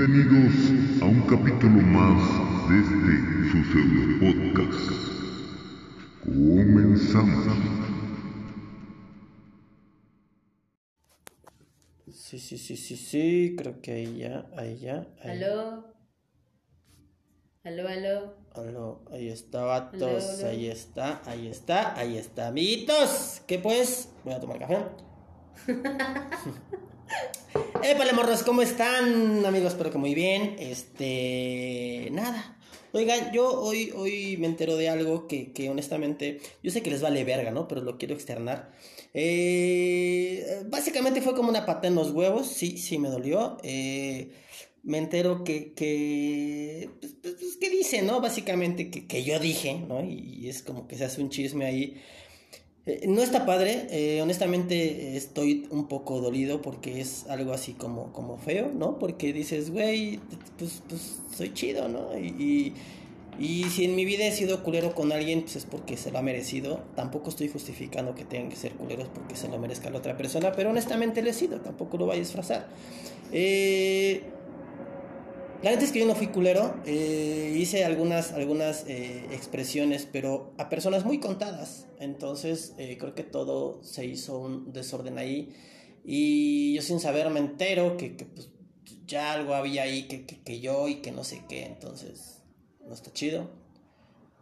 Bienvenidos a un capítulo más de este su pseudo podcast. Comenzamos. Sí, sí, sí, sí, sí, creo que ahí ya, ahí ya. Ahí. Aló. Aló, aló. Aló, ahí está, vatos, Aló, aló. ahí está, ahí está, ahí está, amiguitos. ¿Qué pues? Voy a tomar café. Épale, morros, ¿cómo están, amigos? Espero que muy bien. Este, nada. Oigan, yo hoy, hoy me entero de algo que, que honestamente, yo sé que les vale verga, ¿no? Pero lo quiero externar. Eh, básicamente fue como una pata en los huevos, sí, sí me dolió. Eh, me entero que, que pues, pues, pues, ¿qué dice, no? Básicamente que, que yo dije, ¿no? Y es como que se hace un chisme ahí. Eh, no está padre, eh, honestamente estoy un poco dolido porque es algo así como, como feo, ¿no? Porque dices, güey, pues, pues soy chido, ¿no? Y, y, y si en mi vida he sido culero con alguien, pues es porque se lo ha merecido. Tampoco estoy justificando que tengan que ser culeros porque se lo merezca la otra persona, pero honestamente lo he sido, tampoco lo voy a disfrazar. Eh, la neta es que yo no fui culero, eh, hice algunas, algunas eh, expresiones, pero a personas muy contadas. Entonces eh, creo que todo se hizo un desorden ahí. Y yo sin saber me entero que, pues, ya algo había ahí que, que, que yo y que no sé qué. Entonces no está chido.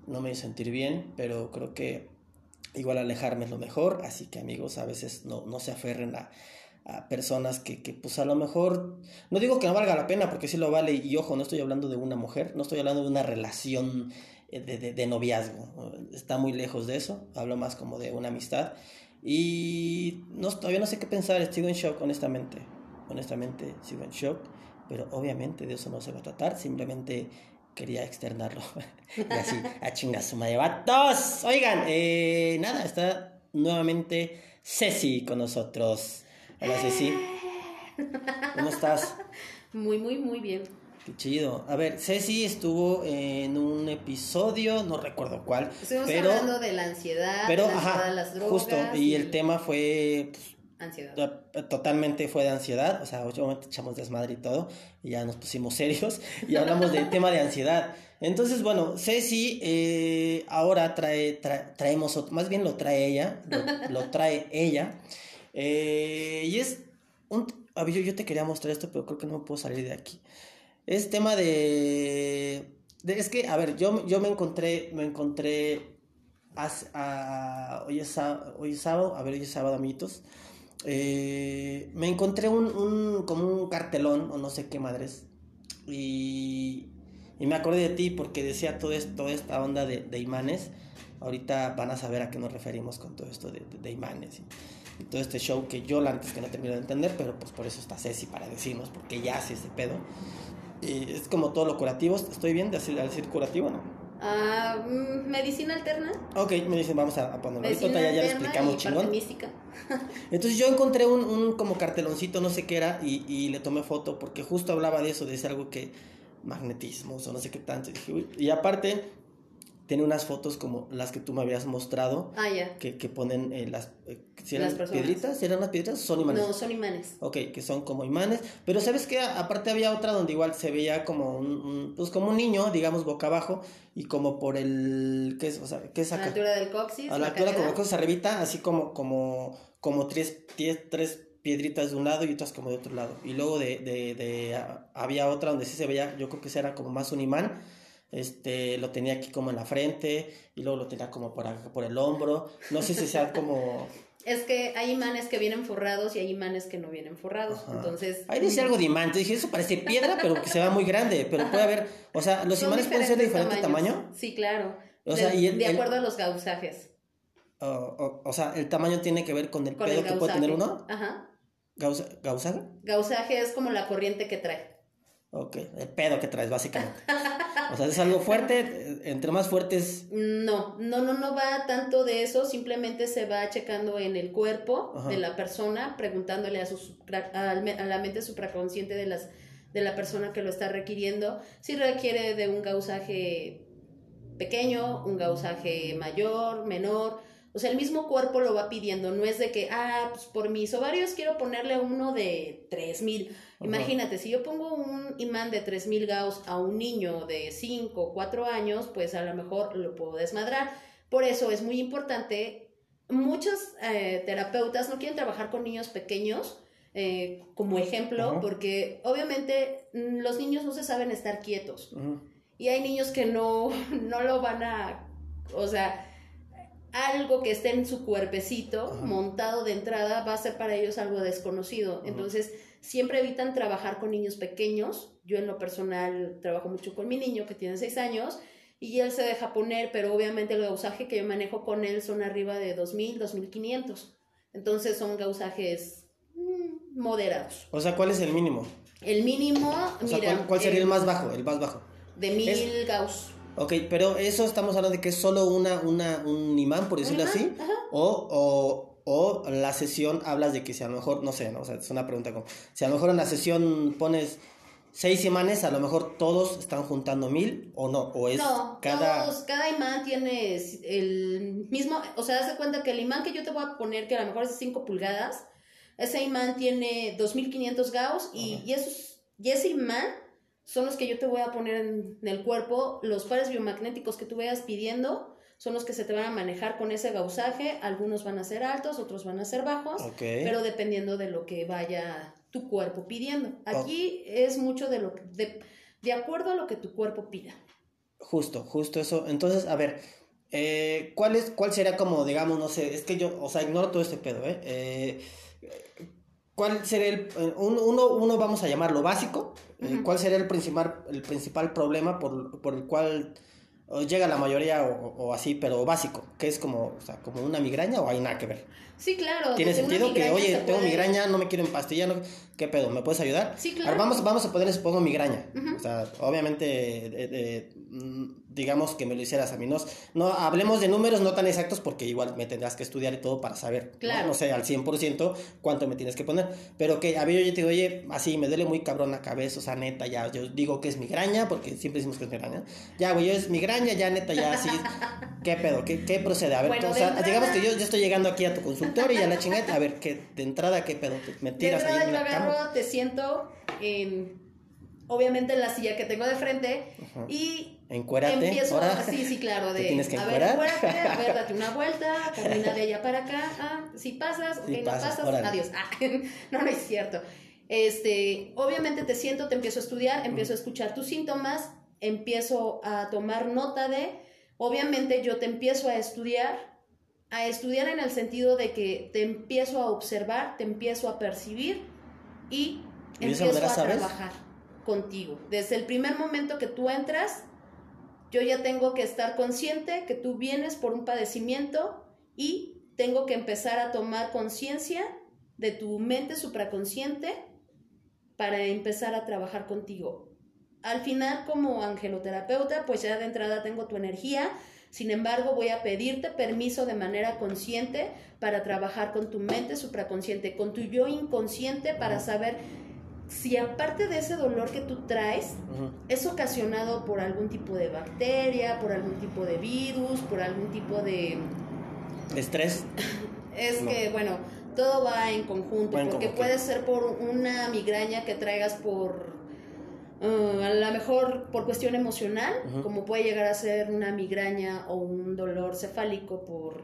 No me hizo sentir bien, pero creo que igual alejarme es lo mejor. Así que amigos, a veces no, no se aferren a, a personas que, que, pues a lo mejor, no digo que no valga la pena, porque sí lo vale, y ojo, no estoy hablando de una mujer, no estoy hablando de una relación eh, de, de, de noviazgo, está muy lejos de eso, hablo más como de una amistad, y no, todavía no sé qué pensar, sigo en shock, honestamente, honestamente sigo en shock, pero obviamente de eso no se va a tratar, simplemente quería externarlo, y así, a chingas su madre, vatos, oigan, eh, nada, está nuevamente Ceci con nosotros. Hola Ceci. ¿Cómo estás? Muy, muy, muy bien. Qué chido. A ver, Ceci estuvo en un episodio, no recuerdo cuál, Estuvimos pero hablando de la ansiedad, pero la ansiedad ajá, de las drogas. justo y el tema fue pues, Ansiedad. to- totalmente fue de ansiedad, o sea, obviamente echamos desmadre y todo, y ya nos pusimos serios y hablamos del tema de ansiedad. Entonces, bueno, Ceci eh, ahora trae, tra- traemos, más bien lo trae ella, lo, lo trae ella, eh, y es un, yo, yo te quería mostrar esto, pero creo que no me puedo salir de aquí. Es tema de, es que, a ver, yo, yo me encontré, me encontré, a- hoy, es, hoy es sábado, a ver, hoy es sábado, amiguitos. Eh, me encontré un, un, como un cartelón, o no sé qué madres, y, y me acordé de ti porque decía todo esto, toda esta onda de, de imanes. Ahorita van a saber a qué nos referimos con todo esto de, de- imanes todo este show que yo la antes que no termino de entender, pero pues por eso está Ceci para decirnos, porque ya hace ese pedo. Y es como todo lo curativo, ¿estoy bien de decir, al decir curativo no? Ah, mm, medicina alterna. Ok, me dicen, vamos a, a ponerlo. Ahorita Medicina ya, ya lo explicamos y chingón. mística. Entonces yo encontré un, un como carteloncito, no sé qué era, y, y le tomé foto porque justo hablaba de eso, de ese algo que magnetismos o no sé qué tanto. Y aparte, tiene unas fotos como las que tú me habías mostrado, Ah, ya. que, que ponen eh, las... eh, ¿si eran Las piedritas? ¿Si eran las piedritas? Son imanes. No, son imanes. Ok, que son como imanes. Pero ¿sabes qué? Aparte había otra donde igual se veía como un, un- pues como un niño, digamos, boca abajo, y como por el... ¿Qué es? O sea, ¿qué es A la acá? altura del coxis. A la altura como cadera. cosas arribita, así como, como, como tres, tres, tres piedritas de un lado y otras como de otro lado. Y luego de, de, de había otra donde sí se veía, yo creo que ese era como más un imán. Este, lo tenía aquí como en la frente y luego lo tenía como por acá, por el hombro. No sé si sea como... Es que hay imanes que vienen forrados y hay imanes que no vienen forrados. Ajá. Entonces. Ahí dice algo de imán. Entonces dije, eso parece piedra, pero que se va muy grande. Pero puede haber, o sea, los son imanes pueden ser de diferente diferentes tamaño. Sí, claro. O de, sea, y el- de el- acuerdo a los gausajes. O, o- o sea, el tamaño tiene que ver con el Con pedo el que puede tener uno. Ajá. Gausa, ¿Gausaje? Gausaje es como la corriente que trae. Ok, el pedo que traes, básicamente. O sea, es algo fuerte, entre más fuertes. No, no, no, no va tanto de eso, simplemente se va checando en el cuerpo Ajá. de la persona, preguntándole a, su, a la mente supraconsciente de, las, de la persona que lo está requiriendo si requiere de un gausaje pequeño, un gausaje mayor, menor, O sea, el mismo cuerpo lo va pidiendo, no es de que, ah, pues por mis ovarios quiero ponerle uno de 3000. Imagínate, si yo pongo un imán de 3000 Gauss a un niño de 5 o 4 años, pues a lo mejor lo puedo desmadrar. Por eso es muy importante, muchos eh, terapeutas no quieren trabajar con niños pequeños, eh, como ejemplo, porque obviamente mm, los niños no se saben estar quietos. Y hay niños que no, no lo van a, o sea, algo que esté en su cuerpecito montado de entrada va a ser para ellos algo desconocido. Entonces, siempre evitan trabajar con niños pequeños. Yo en lo personal trabajo mucho con mi niño que tiene seis años y él se deja poner, pero obviamente el gausaje que yo manejo con él son arriba de 2000, 2500. Entonces son gausajes mm, moderados. O sea, ¿cuál es el mínimo? El mínimo, mira, ¿cuál, sería el, más bajo? El más bajo. De 1000 gauss. Ok, pero eso estamos hablando de que es solo una, una, un imán, por decirlo así, O, o, o, la sesión hablas de que si a lo mejor, no sé, ¿no? o sea, es una pregunta como, si a lo mejor en la sesión pones seis imanes, a lo mejor todos están juntando mil o no, o es no, cada... Todos, cada imán tiene el mismo, o sea, das cuenta que el imán que yo te voy a poner, que a lo mejor es de 5 pulgadas, ese imán tiene 2500 gauss y, y, esos, y ese imán son los que yo te voy a poner en, el cuerpo. Los pares biomagnéticos que tú vayas pidiendo son los que se te van a manejar con ese gausaje. Algunos van a ser altos, otros van a ser bajos, pero dependiendo de lo que vaya tu cuerpo pidiendo. Aquí es mucho de lo de, de acuerdo a lo que tu cuerpo pida. Justo, justo eso. Entonces, a ver, eh, ¿cuál, es, ¿cuál sería como, digamos, no sé, es que yo, o sea, ignoro todo este pedo, ¿eh? eh ¿Cuál sería el, eh, uno, uno vamos a llamarlo básico, eh, cuál sería el principal, el principal problema por, por el cual llega la mayoría o, así, pero básico, que es como, o sea, como una migraña o hay nada que ver. Sí, claro. ¿Tiene sentido que, oye, tengo migraña, no me quiero empastillar, no, ¿qué pedo? ¿Me puedes ayudar? Sí, claro. vamos, vamos a ponerle, supongo, migraña. O sea, obviamente, mm, digamos que me lo hicieras a mí. No, no hablemos de números no tan exactos porque igual me tendrás que estudiar y todo para saber, claro. ¿no? sé, al 100% cuánto me tienes que poner. Pero que a ver, yo te digo, oye, así me duele muy cabrón la cabeza, o sea, neta, ya, yo digo que es migraña porque siempre decimos que es migraña. Ya, güey, yo es migraña, ya, neta, ya, así. ¿Qué pedo? ¿Qué, qué procede? A ver, o sea, digamos que yo, yo estoy llegando aquí a tu consultorio y a la chingada, a ver, ¿qué, de entrada, qué pedo? ¿Me tiras ahí en la cama? te siento en obviamente en la silla que tengo de frente y Encuérate. Empiezo, ahora, sí, sí, claro, de, tienes que a ver, encuérate, a ver, date una vuelta, camina de allá para acá, ah, si pasas, ok, no pasas, adiós. Ah, no, no es cierto. Este, obviamente te siento, te empiezo a estudiar, empiezo a escuchar tus síntomas, empiezo a tomar nota de, obviamente yo te empiezo a estudiar, a estudiar en el sentido de que te empiezo a observar, te empiezo a percibir y, empiezo a trabajar contigo. Desde el primer momento que tú entras, yo ya tengo que estar consciente que tú vienes por un padecimiento y tengo que empezar a tomar conciencia de tu mente supraconsciente para empezar a trabajar contigo. Al final, como angeloterapeuta, pues ya de entrada tengo tu energía, sin embargo, voy a pedirte permiso de manera consciente para trabajar con tu mente supraconsciente, con tu yo inconsciente para saber si aparte de ese dolor que tú traes es ocasionado por algún tipo de bacteria, por algún tipo de virus, por algún tipo de... Estrés. es que, bueno, todo va en conjunto, porque puede ser por una migraña que traigas por... Uh, a lo mejor por cuestión emocional, como puede llegar a ser una migraña o un dolor cefálico por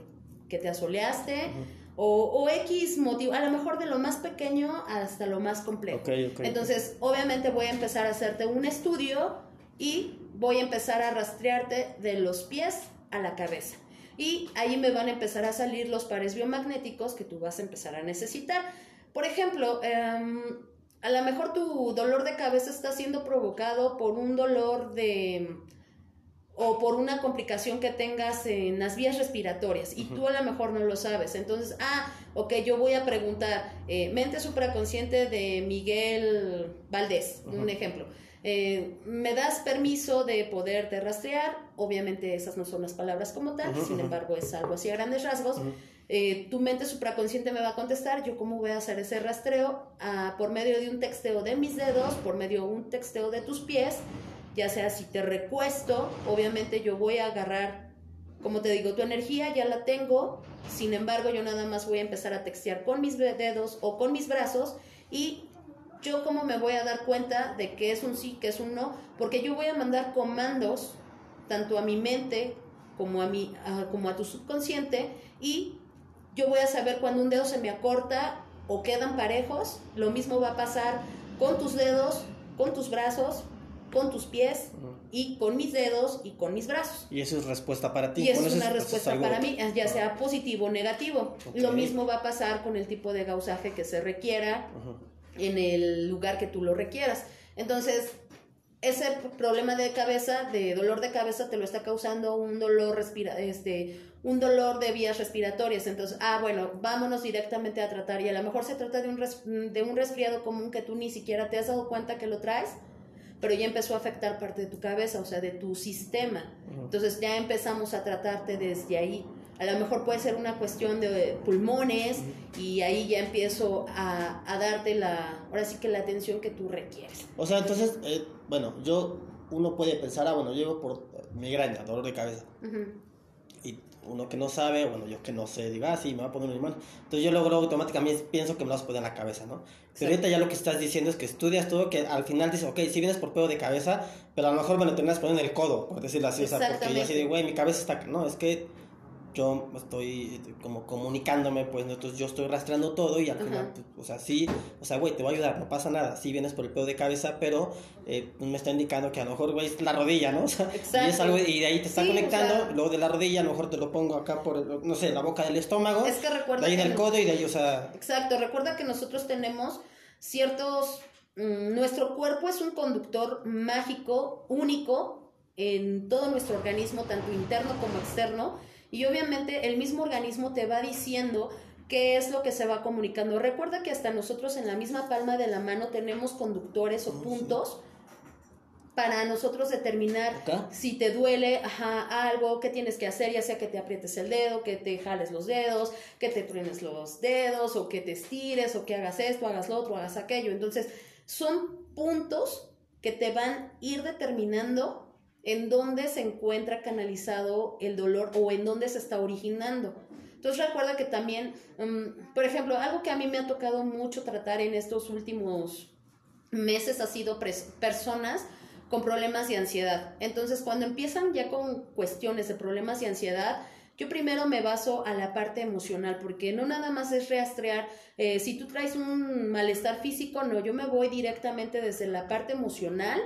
que te asoleaste, o, X motivo, a lo mejor de lo más pequeño hasta lo más complejo. Entonces, obviamente voy a empezar a hacerte un estudio y voy a empezar a rastrearte de los pies a la cabeza. Y ahí me van a empezar a salir los pares biomagnéticos que tú vas a empezar a necesitar. Por ejemplo, em, a lo mejor tu dolor de cabeza está siendo provocado por un dolor de o por una complicación que tengas en las vías respiratorias y tú a lo mejor no lo sabes. Entonces, ah, ok, yo voy a preguntar, eh, mente supraconsciente de Miguel Valdés, un ejemplo. Eh, ¿Me das permiso de poderte rastrear? Obviamente esas no son las palabras como tal, sin embargo es algo así a grandes rasgos. Eh, tu mente supraconsciente me va a contestar, yo cómo voy a hacer ese rastreo ah, por medio de un texteo de mis dedos, por medio de un texteo de tus pies ya sea si te recuesto, obviamente yo voy a agarrar Como te digo, tu energía ya la tengo, sin embargo yo nada más voy a empezar a textear con mis dedos o con mis brazos y yo cómo me voy a dar cuenta de que es un sí, que es un no, porque yo voy a mandar comandos tanto a mi mente como a, mi, como a tu subconsciente y yo voy a saber cuando un dedo se me acorta o quedan parejos, lo mismo va a pasar con tus dedos, con tus brazos, con tus pies y con mis dedos y con mis brazos. Y eso es respuesta para ti. Y eso es una respuesta para mí, ya sea positivo o negativo. Lo mismo va a pasar con el tipo de gausaje que se requiera en el lugar que tú lo requieras. Entonces, ese problema de cabeza, de dolor de cabeza, te lo está causando un dolor respira este, un dolor de vías respiratorias. Entonces, ah, bueno, vámonos directamente a tratar. Y a lo mejor se trata de un, de un resfriado común que tú ni siquiera te has dado cuenta que lo traes, pero ya empezó a afectar parte de tu cabeza, o sea, de tu sistema. Entonces ya empezamos a tratarte desde ahí. A lo mejor puede ser una cuestión de pulmones y ahí ya empiezo a, a, darte la, ahora sí que la atención que tú requieres. O sea, entonces, eh, bueno, yo, uno puede pensar, ah, bueno, llevo por migraña, dolor de cabeza. Y uno que no sabe, bueno, yo que no sé, digo, ah, sí, me va a poner un imán. Entonces yo luego automáticamente pienso que me lo vas a poner en la cabeza, ¿no? Pero ahorita ya lo que estás diciendo es que estudias todo, que al final dices, ok, si vienes por pedo de cabeza, pero a lo mejor me lo terminas poniendo en el codo, por decirlo así, o sea, porque yo así de, güey, mi cabeza está, no, es que yo estoy como comunicándome, pues entonces yo estoy rastreando todo y al final, pues, o sea, sí, o sea, güey, te voy a ayudar, no pasa nada, sí vienes por el pedo de cabeza, pero eh, pues, me está indicando que a lo mejor, güey, es la rodilla, ¿no? O sea, y es algo, y de ahí te está conectando, luego de la rodilla, a lo mejor te lo pongo acá por, no sé, la boca del estómago, es que recuerda de ahí del codo y de ahí, o sea... Exacto, recuerda que nosotros tenemos ciertos, mm, nuestro cuerpo es un conductor mágico, único, en todo nuestro organismo, tanto interno como externo, y obviamente el mismo organismo te va diciendo qué es lo que se va comunicando. Recuerda que hasta nosotros en la misma palma de la mano tenemos conductores o ah, puntos para nosotros determinar si te duele algo, qué tienes que hacer, ya sea que te aprietes el dedo, que te jales los dedos, que te truenes los dedos, o que te estires, o que hagas esto, hagas lo otro, hagas aquello. Entonces, son puntos que te van a ir determinando en dónde se encuentra canalizado el dolor o en dónde se está originando. Entonces recuerda que también, mm, por ejemplo, algo que a mí me ha tocado mucho tratar en estos últimos meses ha sido personas con problemas de ansiedad. Entonces cuando empiezan ya con cuestiones de problemas de ansiedad, yo primero me baso a la parte emocional, porque no nada más es rastrear, eh, si tú traes un malestar físico, no, yo me voy directamente desde la parte emocional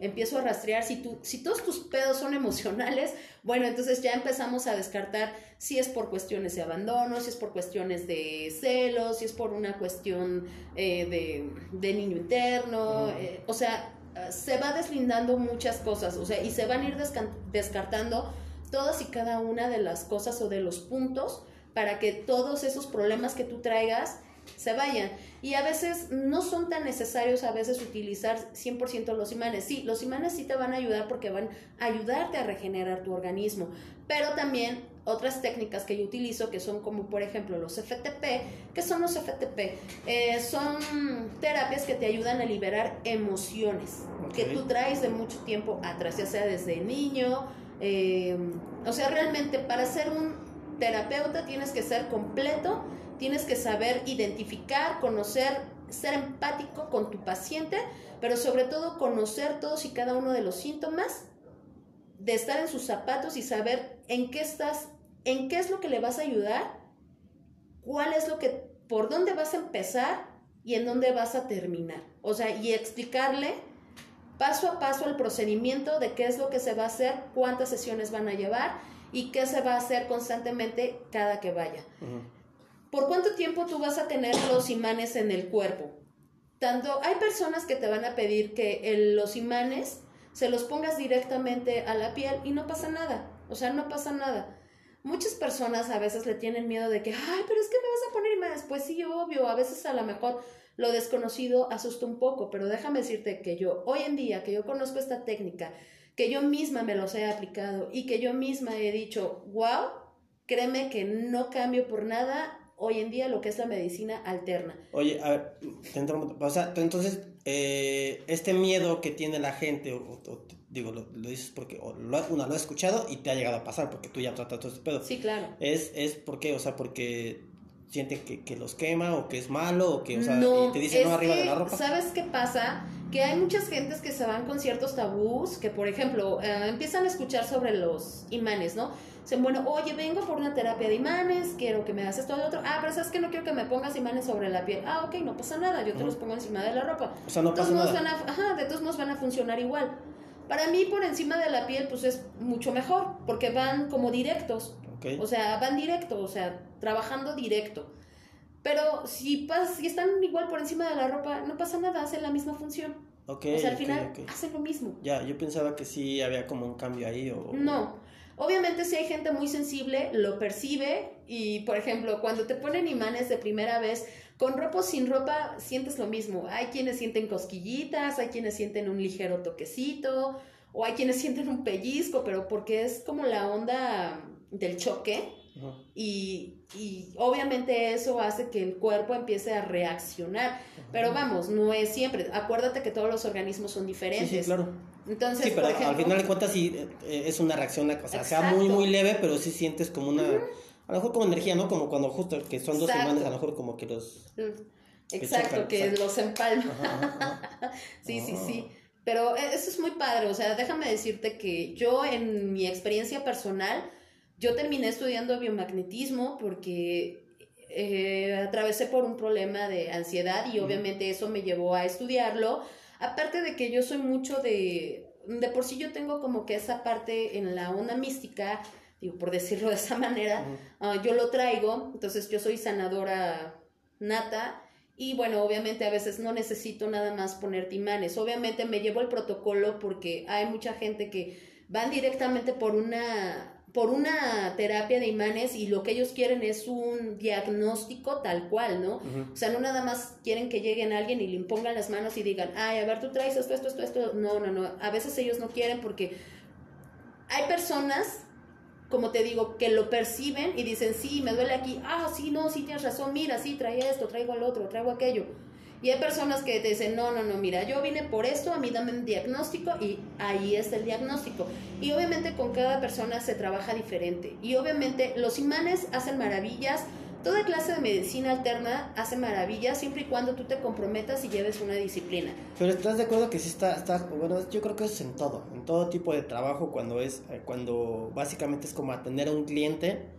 empiezo a rastrear, si, tú, si todos tus pedos son emocionales, bueno, entonces ya empezamos a descartar si es por cuestiones de abandono, si es por cuestiones de celos, si es por una cuestión eh, de, niño interno, eh, o sea, se va deslindando muchas cosas, o sea, y se van a ir descartando todas y cada una de las cosas o de los puntos para que todos esos problemas que tú traigas se vayan. Y a veces no son tan necesarios a veces utilizar 100% los imanes. Sí, los imanes sí te van a ayudar porque van a ayudarte a regenerar tu organismo. Pero también otras técnicas que yo utilizo, que son como por ejemplo los FTP. ¿Qué son los FTP? Eh, son terapias que te ayudan a liberar emociones que tú traes de mucho tiempo atrás, ya sea desde niño. Eh, o sea, realmente para ser un terapeuta tienes que ser completo Tienes que saber identificar, conocer, ser empático con tu paciente, pero sobre todo conocer todos y cada uno de los síntomas, de estar en sus zapatos y saber en qué estás, en qué es lo que le vas a ayudar, cuál es lo que, por dónde vas a empezar y en dónde vas a terminar. O sea, y explicarle paso a paso el procedimiento de qué es lo que se va a hacer, cuántas sesiones van a llevar y qué se va a hacer constantemente cada que vaya. ¿Por cuánto tiempo tú vas a tener los imanes en el cuerpo? Tanto hay personas que te van a pedir que los imanes se los pongas directamente a la piel y no pasa nada. O sea, no pasa nada. Muchas personas a veces le tienen miedo de que, ay, pero es que me vas a poner imanes. Pues sí, obvio, a veces a lo mejor lo desconocido asusta un poco, pero déjame decirte que yo, hoy en día, que yo conozco esta técnica, que yo misma me los he aplicado y que yo misma he dicho, wow, créeme que no cambio por nada hoy en día lo que es la medicina alterna. Oye, a ver, o sea, entonces eh, este miedo que tiene la gente, o, digo, lo, dices porque o lo, una lo ha escuchado y te ha llegado a pasar, porque tú ya tratas todo este pedo. Sí, claro. Es, es porque, o sea, porque sienten que, que, los quema o que es malo o que, o sea, te dicen no arriba de la ropa. ¿Sabes qué pasa? Que hay muchas gentes que se van con ciertos tabús, que por ejemplo, eh, empiezan a escuchar sobre los imanes, ¿no? Dicen, bueno, oye, vengo por una terapia de imanes, quiero que me haces todo lo otro. Ah, pero sabes que no quiero que me pongas imanes sobre la piel. Ah, ok, no pasa nada, yo te los pongo encima de la ropa. O sea, no pasa nada. Van a, ajá, de todos modos van a funcionar igual. Para mí, por encima de la piel, pues es mucho mejor, porque van como directos. O sea, van directo, o sea, trabajando directo. Pero si, si están igual por encima de la ropa, no pasa nada, hacen la misma función. o sea, al final hacen lo mismo. Ya, yo pensaba que sí había como un cambio ahí o... No, obviamente si hay gente muy sensible, lo percibe y, por ejemplo, cuando te ponen imanes de primera vez, con ropa o sin ropa, sientes lo mismo. Hay quienes sienten cosquillitas, hay quienes sienten un ligero toquecito, o hay quienes sienten un pellizco, pero porque es como la onda del choque y, obviamente eso hace que el cuerpo empiece a reaccionar. Pero vamos, no es siempre. Acuérdate que todos los organismos son diferentes. Sí, claro. Entonces, sí, pero al final de cuentas sí eh, es una reacción, o sea, sea muy, muy leve, pero sí sientes como una... A lo mejor como energía, ¿no? Como cuando justo que son dos semanas, a lo mejor como que los... Exacto, que, los empalma. sí, sí, sí. Ah. Pero e, eso es muy padre, o sea, déjame decirte que yo en mi experiencia personal, yo terminé estudiando biomagnetismo porque eh, atravesé por un problema de ansiedad y obviamente eso me llevó a estudiarlo. Aparte de que yo soy mucho de, de por sí yo tengo como que esa parte en la onda mística, digo, por decirlo de esa manera, ah, yo lo traigo, entonces yo soy sanadora nata y bueno, obviamente a veces no necesito nada más ponerte imanes, obviamente me llevo el protocolo porque hay mucha gente que van directamente por una por una terapia de imanes y lo que ellos quieren es un diagnóstico tal cual, ¿no? O sea, no nada más quieren que lleguen alguien y le impongan las manos y digan, ay, a ver, tú traes esto, esto, esto, esto. No, no, no. A veces ellos no quieren porque hay personas, como te digo, que lo perciben y dicen, sí, me duele aquí. Ah, sí, no, sí, tienes razón. Mira, sí, trae esto, traigo el otro, traigo aquello. Y hay personas que te dicen, no, no, no, mira, yo vine por esto, a mí dame un diagnóstico y ahí es el diagnóstico. Y obviamente con cada persona se trabaja diferente. Y obviamente los imanes hacen maravillas. Toda clase de medicina alterna hace maravillas siempre y cuando tú te comprometas y lleves una disciplina. Pero estás de acuerdo que sí está, está bueno, yo creo que eso es en todo, en todo tipo de trabajo, cuando es, eh, cuando básicamente es como atender a un cliente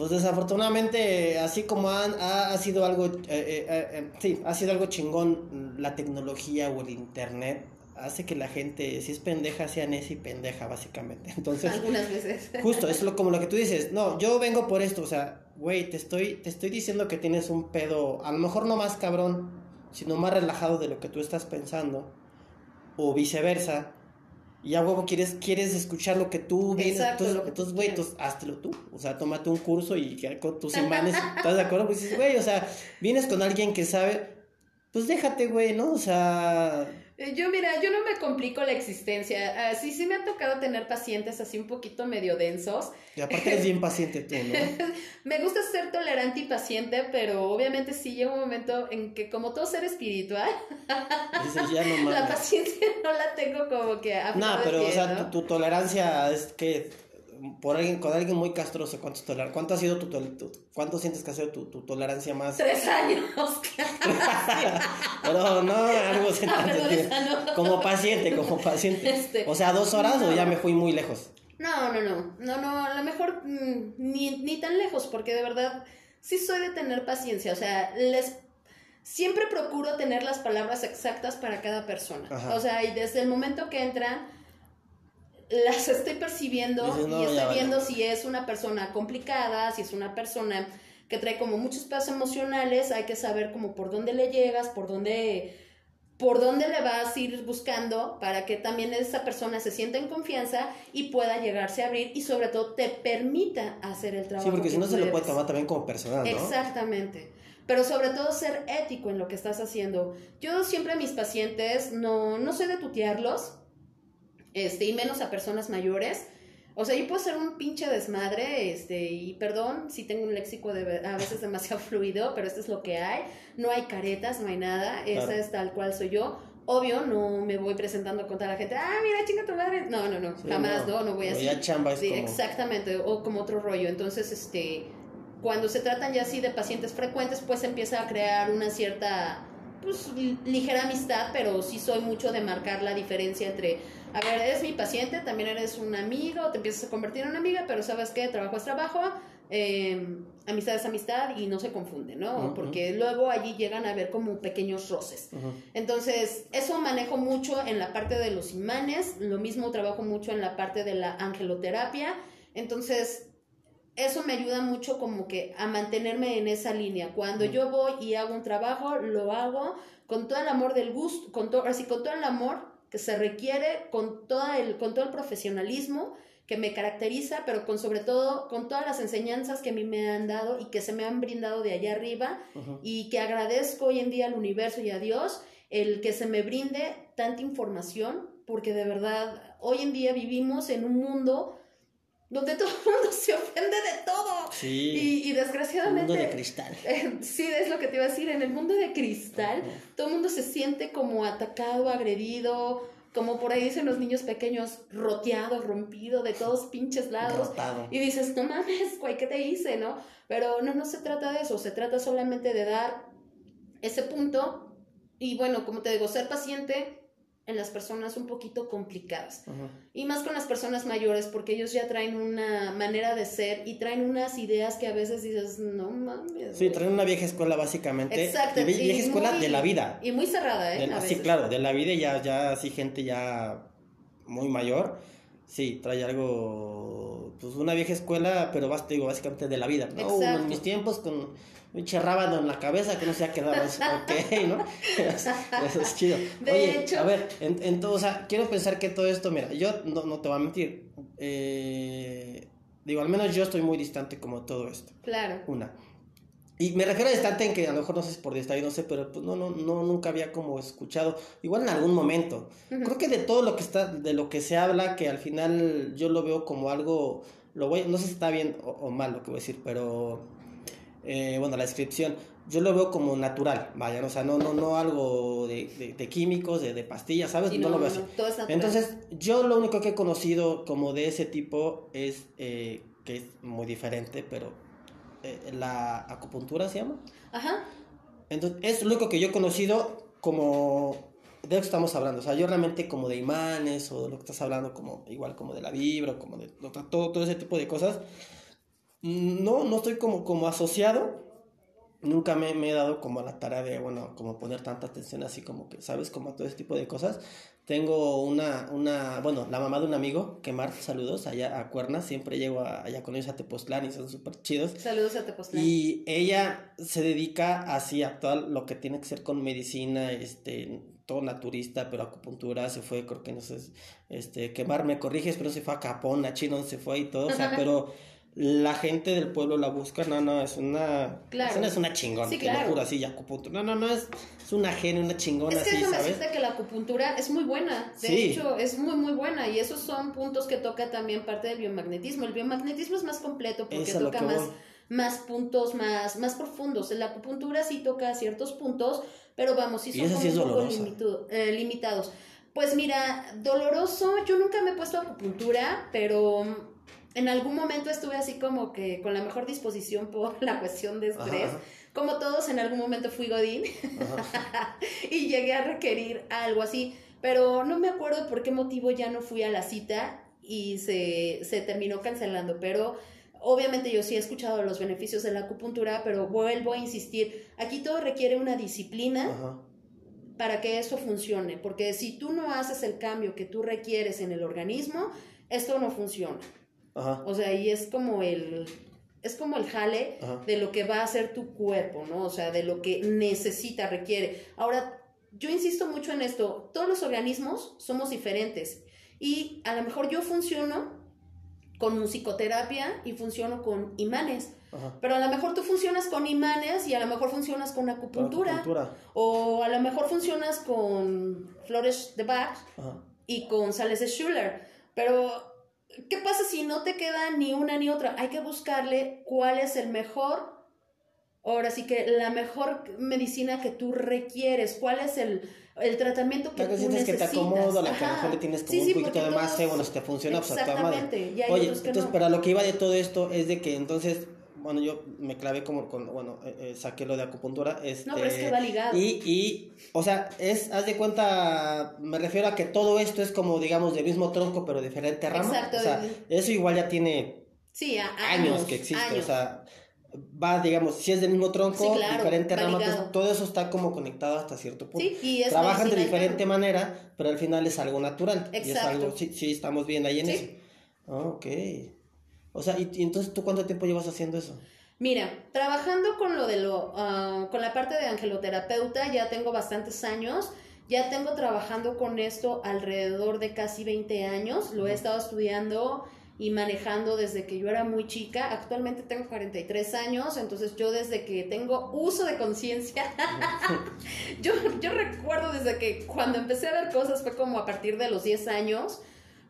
pues desafortunadamente, así como ha, sido algo, eh, eh, eh, sí, ha sido algo chingón la tecnología o el internet, hace que la gente, si es pendeja, sea necia y pendeja, básicamente. Entonces, algunas veces. Justo, es lo, como lo que tú dices, no, yo vengo por esto, o sea, güey, te estoy, te estoy diciendo que tienes un pedo, a lo mejor no más cabrón, sino más relajado de lo que tú estás pensando, o viceversa y a huevo quieres, quieres escuchar lo que tú vienes. entonces, güey, entonces, háztelo tú. O sea, tómate un curso y con tus imanes. ¿Estás de acuerdo? Pues dices, güey, o sea, vienes con alguien que sabe. Pues déjate, güey, ¿no? O sea. Eh, yo, mira, yo no me complico la existencia. Ah, sí, sí me ha tocado tener pacientes así un poquito medio densos. Y aparte eres bien paciente tú, ¿no? me gusta ser tolerante y paciente, pero obviamente sí llega un momento en que como todo ser espiritual, la paciencia no la tengo como que a No, pero o sea, tu, tolerancia es que por alguien, con alguien muy castroso, ¿cuánto, toler, cuánto ha sido tu, cuánto sientes que ha sido tu, tu tolerancia más? Tres años, Pero no, algo ah, Como paciente, como paciente. Este, o sea, dos horas o ya me fui muy lejos. No, no, no, no, no, a lo mejor mm, ni, ni tan lejos, porque de verdad sí soy de tener paciencia, o sea, les siempre procuro tener las palabras exactas para cada persona. O sea, y desde el momento que entran, las estoy percibiendo y estoy viendo si es una persona complicada, si es una persona que trae como muchos pasos emocionales, hay que saber como por dónde le llegas, por dónde por dónde le vas a ir buscando para que también esa persona se sienta en confianza y pueda llegarse a abrir y sobre todo te permita hacer el trabajo. Sí, porque si no se lo puede tomar también como personal, ¿no? Exactamente. Pero sobre todo ser ético en lo que estás haciendo. Yo siempre a mis pacientes no, no sé de tutearlos, este, y menos a personas mayores. O sea, yo puedo ser un pinche desmadre, este, y perdón si tengo un léxico de, a veces demasiado fluido, pero esto es lo que hay. No hay caretas, no hay nada, esa es tal cual soy yo. Obvio, no me voy presentando con toda la gente, ah, mira, chinga tu madre. No, no, no, jamás, no, no, voy así. Ya chamba sí, Exactamente, o como otro rollo. Entonces, este, cuando se tratan ya así de pacientes frecuentes, pues empieza a crear una cierta pues, ligera amistad, pero sí soy mucho de marcar la diferencia entre, a ver, eres mi paciente, también eres un amigo, te empiezas a convertir en una amiga, pero sabes que trabajo es trabajo, eh, amistad es amistad y no se confunde, ¿no? Porque luego allí llegan a ver como pequeños roces. Entonces, eso manejo mucho en la parte de los imanes, lo mismo trabajo mucho en la parte de la angeloterapia. Entonces, eso me ayuda mucho como que a mantenerme en esa línea. Cuando yo voy y hago un trabajo, lo hago con todo el amor del gusto, con todo, así con todo el amor que se requiere, con, toda el, con todo el profesionalismo que me caracteriza, pero con sobre todo con todas las enseñanzas que a mí me han dado y que se me han brindado de allá arriba y que agradezco hoy en día al universo y a Dios el que se me brinde tanta información, porque de verdad hoy en día vivimos en un mundo donde todo el mundo se ofende de todo. Sí. Y, desgraciadamente. El mundo de cristal. sí, es lo que te iba a decir. En el mundo de cristal, todo el mundo se siente como atacado, agredido, como por ahí dicen los niños pequeños, roteado, rompido de todos pinches lados. Y dices, no mames, güey, ¿qué te hice, no? Pero no, no se trata de eso. Se trata solamente de dar ese punto. Y bueno, como te digo, ser paciente en las personas un poquito complicadas. Y más con las personas mayores, porque ellos ya traen una manera de ser y traen unas ideas que a veces dices, no mames. Sí, traen una vieja escuela básicamente. Exacto. Vieja escuela de la vida. Y muy cerrada, ¿eh? sí, claro, de la vida ya, ya así gente ya muy mayor. Sí, trae algo, pues una vieja escuela, pero digo, básicamente de la vida. No, en mis tiempos con un rábano en la cabeza que no se ha quedado ok, ¿no? Eso, es chido. Oye, a ver, en, todo, o sea, quiero pensar que todo esto, mira, yo no, no te voy a mentir. Eh, digo, al menos yo estoy muy distante como todo esto. Claro. Una. Y me refiero a distante en que a lo mejor no sé si por distante, no sé, pero pues no, no, no, nunca había como escuchado, igual en algún momento. Creo que de todo lo que está, de lo que se habla, que al final yo lo veo como algo, lo voy, no sé si está bien o, o mal lo que voy a decir, pero eh, bueno, la descripción, yo lo veo como natural, vaya, o sea, no, no, no algo de, de, químicos, de, de, pastillas, ¿sabes? no, lo veo así. Entonces, yo lo único que he conocido como de ese tipo es, eh, que es muy diferente, pero eh, la acupuntura se llama. Ajá. Entonces, es lo único que yo he conocido como de lo que estamos hablando. O sea, yo realmente como de imanes o de lo que estás hablando, como igual como de la vibra, como de todo, todo ese tipo de cosas. No, no estoy como, como asociado. Nunca me, he dado como a la tarea de, bueno, como poner tanta atención así como que, ¿sabes? Como a todo ese tipo de cosas. Tengo una, una, bueno, la mamá de un amigo, que Marta, saludos, allá a Cuerna, siempre llego allá con ellos a Tepoztlán y son súper chidos. Saludos a Tepoztlán. Y ella se dedica así a todo lo que tiene que ser con medicina, este, todo naturista, pero acupuntura, se fue, creo que no sé, este, quemar, me corriges, pero se fue a Capón, a Chino, se fue y todo, o sea, pero la gente del pueblo la busca, no, no, es una, claro. es una chingona, sí, claro. juro así, acupuntura, no, no, no, es, es una genia, una chingona, es que así, ¿sabes? que la acupuntura es muy buena, de hecho, es muy, muy buena, y esos son puntos que toca también parte del biomagnetismo, el biomagnetismo es más completo porque toca más, más puntos más, más profundos, la acupuntura sí toca ciertos puntos, pero vamos, sí son un poco eh, limitados. Pues mira, doloroso, yo nunca me he puesto acupuntura, pero en algún momento estuve así como que con la mejor disposición por la cuestión de estrés. Como todos, en algún momento fui Godín y llegué a requerir algo así, pero no me acuerdo por qué motivo ya no fui a la cita y se, se terminó cancelando, pero obviamente yo sí he escuchado los beneficios de la acupuntura, pero vuelvo a insistir, aquí todo requiere una disciplina. para que eso funcione, porque si tú no haces el cambio que tú requieres en el organismo, esto no funciona. O sea, y es como el es como el jale de lo que va a hacer tu cuerpo, ¿no? O sea, de lo que necesita, requiere. Ahora, yo insisto mucho en esto, todos los organismos somos diferentes y a lo mejor yo funciono con psicoterapia y funciono con imanes. Pero a lo mejor tú funcionas con imanes y a lo mejor funcionas con acupuntura. O a lo mejor funcionas con flores de Bach y con sales de Schuller. Pero ¿qué pasa si no te queda ni una ni otra? Hay que buscarle cuál es el mejor, ahora sí que la mejor medicina que tú requieres, cuál es el, el tratamiento que tú necesitas. que te acomoda, la que a lo mejor le tienes como un poquito de más fe, bueno, si te funciona, pues a tu madre. Oye, entonces, pero lo que iba de todo esto es de que entonces bueno, yo me clavé como con, bueno, eh, eh, saqué lo de acupuntura. Este, no, pero es que va ligado. Y, y, o sea, es, haz de cuenta, me refiero a que todo esto es como, digamos, del mismo tronco, pero diferente rama. Exacto. O sea, eso igual ya tiene sí, años, que existe, o sea, va, digamos, si es del mismo tronco, diferente rama, pues todo eso está como conectado hasta cierto punto. Sí, y es Trabajan de diferente manera, pero al final es algo natural. Exacto. Y es algo, sí, sí, estamos bien ahí en eso. ok. O sea, ¿y, entonces tú cuánto tiempo llevas haciendo eso? Mira, trabajando con lo de lo, ah, con la parte de angeloterapeuta ya tengo bastantes años. Ya tengo trabajando con esto alrededor de casi 20 años. Lo he estado estudiando y manejando desde que yo era muy chica. Actualmente tengo 43 años, entonces yo desde que tengo uso de conciencia, yo, yo recuerdo desde que cuando empecé a ver cosas fue como a partir de los 10 años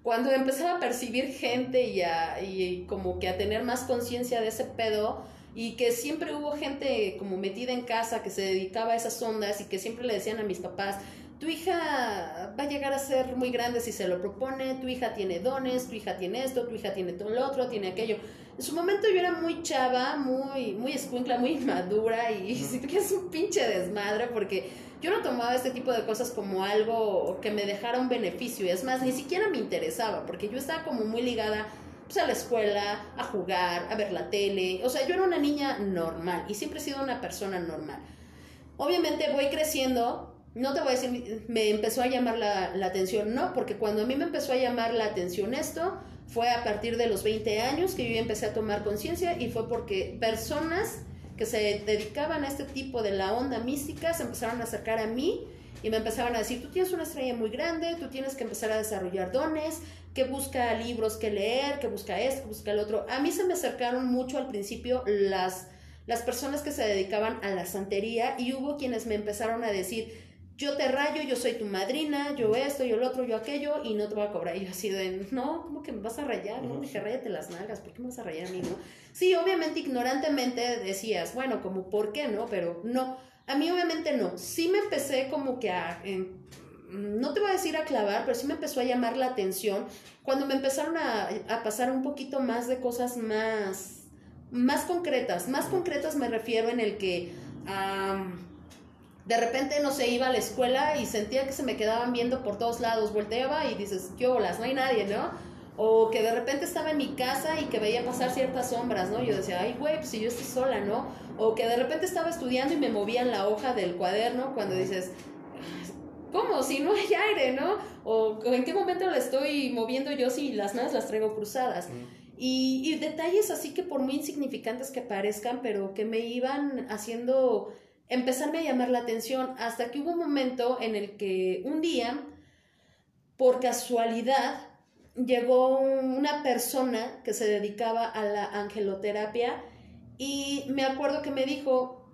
cuando empezaba a percibir gente y, a, y como que a tener más conciencia de ese pedo y que siempre hubo gente como metida en casa que se dedicaba a esas ondas y que siempre le decían a mis papás, tu hija va a llegar a ser muy grande si se lo propone, tu hija tiene dones, tu hija tiene esto, tu hija tiene todo lo otro, tiene aquello. En su momento yo era muy chava, muy, muy escuincla, muy madura y, si es un pinche desmadre porque yo no tomaba este tipo de cosas como algo que me dejara un beneficio. Y es más, ni siquiera me interesaba porque yo estaba como muy ligada pues, a la escuela, a jugar, a ver la tele. O sea, yo era una niña normal y siempre he sido una persona normal. Obviamente voy creciendo no te voy a decir, me empezó a llamar la, la, atención, no, porque cuando a mí me empezó a llamar la atención esto, fue a partir de los 20 años que yo empecé a tomar conciencia y fue porque personas que se dedicaban a este tipo de la onda mística se empezaron a acercar a mí y me empezaban a decir, tú tienes una estrella muy grande, tú tienes que empezar a desarrollar dones, que busca libros que leer, que busca esto, que busca el otro. A mí se me acercaron mucho al principio las, las personas que se dedicaban a la santería y hubo quienes me empezaron a decir, yo te rayo, yo soy tu madrina, yo esto, yo lo otro, yo aquello, y no te voy a cobrar. Y yo así de, no, ¿cómo que me vas a rayar? No, dije, rayate las nalgas, ¿por qué me vas a rayar a mí, no? Sí, obviamente, ignorantemente decías, bueno, como, ¿por qué no? Pero no, a mí obviamente no. Sí me empecé como que a, no te voy a decir a clavar, pero sí me empezó a llamar la atención cuando me empezaron a, a pasar un poquito más de cosas más, más concretas. Más concretas me refiero en el que de repente no se iba a la escuela y sentía que se me quedaban viendo por todos lados, volteaba y dices, ¿qué bolas? No hay nadie, ¿no? O que de repente estaba en mi casa y que veía pasar ciertas sombras, ¿no? Yo decía, ay, güey, pues si yo estoy sola, ¿no? O que de repente estaba estudiando y me movían la hoja del cuaderno cuando dices, ¿cómo? Si no hay aire, ¿no? O en qué momento la estoy moviendo yo si las manos las traigo cruzadas. Y, y detalles así que por muy insignificantes que parezcan, pero que me iban haciendo empezarme a llamar la atención hasta que hubo un momento en el que un día, por casualidad, llegó una persona que se dedicaba a la angeloterapia y me acuerdo que me dijo,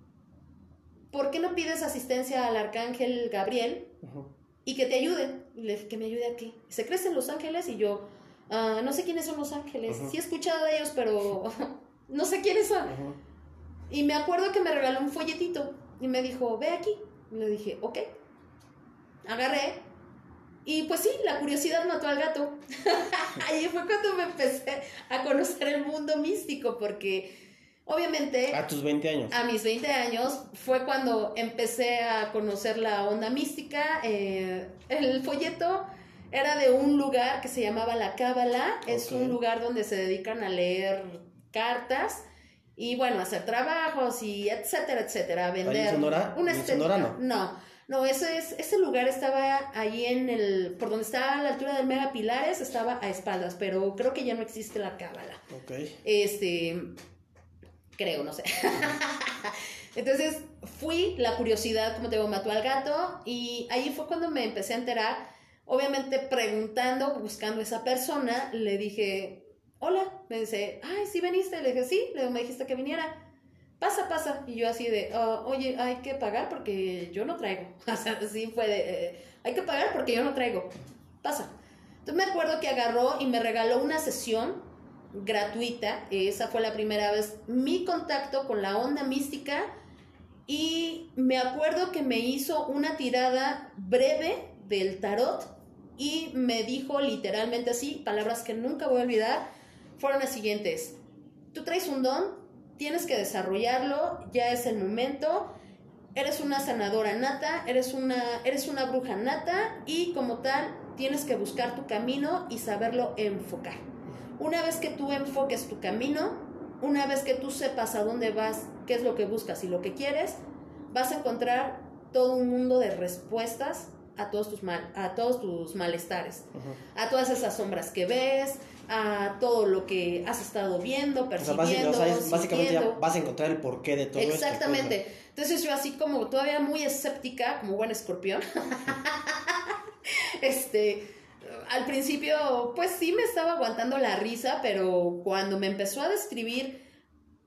¿por qué no pides asistencia al arcángel Gabriel y que te ayude? Y le dije, ¿que me ayude aquí? ¿Se crecen los ángeles? Y yo, ah, no sé quiénes son los ángeles. Sí he escuchado de ellos, pero no sé quiénes son. Y me acuerdo que me regaló un folletito y me dijo, ve aquí. Y le dije, ok. Agarré. Y pues sí, la curiosidad mató al gato. Ahí fue cuando me empecé a conocer el mundo místico, porque obviamente... A tus 20 años. A mis 20 años fue cuando empecé a conocer la onda mística. Eh, el folleto era de un lugar que se llamaba La Cábala. Es un lugar donde se dedican a leer cartas y bueno, hacer trabajos y etcétera, etcétera, vender. Sonora? Una no? No, no ese, es, ese lugar estaba ahí en el, por donde estaba a la altura del Mega Pilares, estaba a espaldas, pero creo que ya no existe la cábala. Ok. Este, creo, no sé. Entonces fui, la curiosidad, como te digo, mató al gato y ahí fue cuando me empecé a enterar, obviamente preguntando, buscando a esa persona, le dije, hola, me dice, ay, ¿sí veniste? Le dije, sí, le me dijiste que viniera. Pasa, pasa. Y yo así de, ah, oye, hay que pagar porque yo no traigo. O sí fue de, eh, hay que pagar porque yo no traigo. Pasa. Entonces me acuerdo que agarró y me regaló una sesión gratuita. Esa fue la primera vez mi contacto con la onda mística. Y me acuerdo que me hizo una tirada breve del tarot y me dijo literalmente así, palabras que nunca voy a olvidar, fueron las siguientes. Tú traes un don, tienes que desarrollarlo, ya es el momento. Eres una sanadora nata, eres una, eres una bruja nata y como tal tienes que buscar tu camino y saberlo enfocar. Una vez que tú enfoques tu camino, una vez que tú sepas a dónde vas, qué es lo que buscas y lo que quieres, vas a encontrar todo un mundo de respuestas a todos tus mal, a todos tus malestares, a todas esas sombras que ves, a todo lo que has estado viendo, percibiendo, básicamente vas a encontrar el porqué de todo Exactamente. Entonces yo así como todavía muy escéptica, como buen escorpión, este, al principio pues sí me estaba aguantando la risa, pero cuando me empezó a describir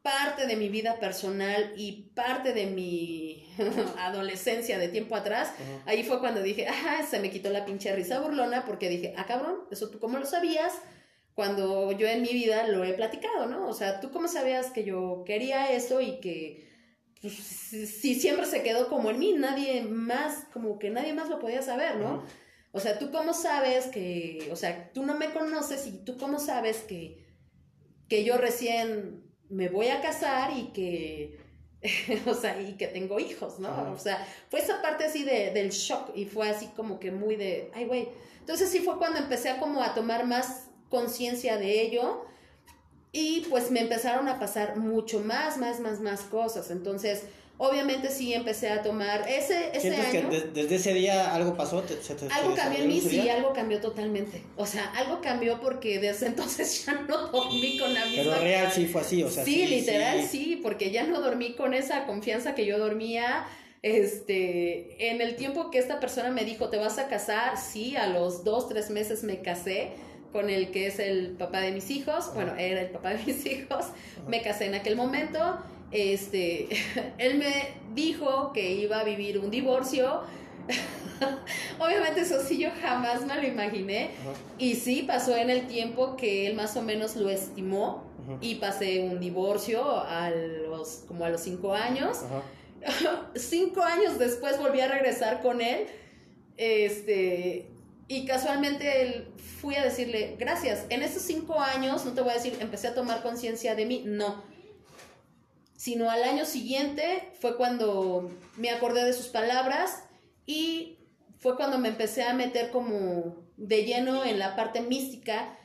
parte de mi vida personal y parte de mi adolescencia de tiempo atrás, ahí fue cuando dije, ajá, se me quitó la pinche risa burlona porque dije, ah, cabrón, eso tú cómo lo sabías cuando yo en mi vida lo he platicado, ¿no? O sea, tú cómo sabías que yo quería eso y que pues, si siempre se quedó como en mí, nadie más, como que nadie más lo podía saber, ¿no? O sea, tú cómo sabes que, o sea, tú no me conoces y tú cómo sabes que, que yo recién me voy a casar y que, o sea, y que tengo hijos, ¿no? O sea, fue esa parte así de, del shock y fue así como que muy de, ay, güey. Entonces sí fue cuando empecé a como a tomar más conciencia de ello y pues me empezaron a pasar mucho más, más, más, más cosas. Entonces, obviamente sí empecé a tomar ese, ese año. que desde ese día algo pasó? algo cambió en mí, sí, algo cambió totalmente. O sea, algo cambió porque desde entonces ya no dormí con la misma... Pero real sí fue así, o sea. Sí, literal sí. porque ya no dormí con esa confianza que yo dormía. Este, en el tiempo que esta persona me dijo, ¿te vas a casar? Sí, a los dos, tres meses me casé con el que es el papá de mis hijos, bueno, era el papá de mis hijos, me casé en aquel momento este, él me dijo que iba a vivir un divorcio. Obviamente eso sí yo jamás me lo imaginé. Y sí pasó en el tiempo que él más o menos lo estimó. Y pasé un divorcio a los, como a los cinco años. cinco años después volví a regresar con él. Este, y casualmente fui a decirle, gracias. En esos cinco años, no te voy a decir, empecé a tomar conciencia de mí. No sino al año siguiente fue cuando me acordé de sus palabras y fue cuando me empecé a meter como de lleno en la parte mística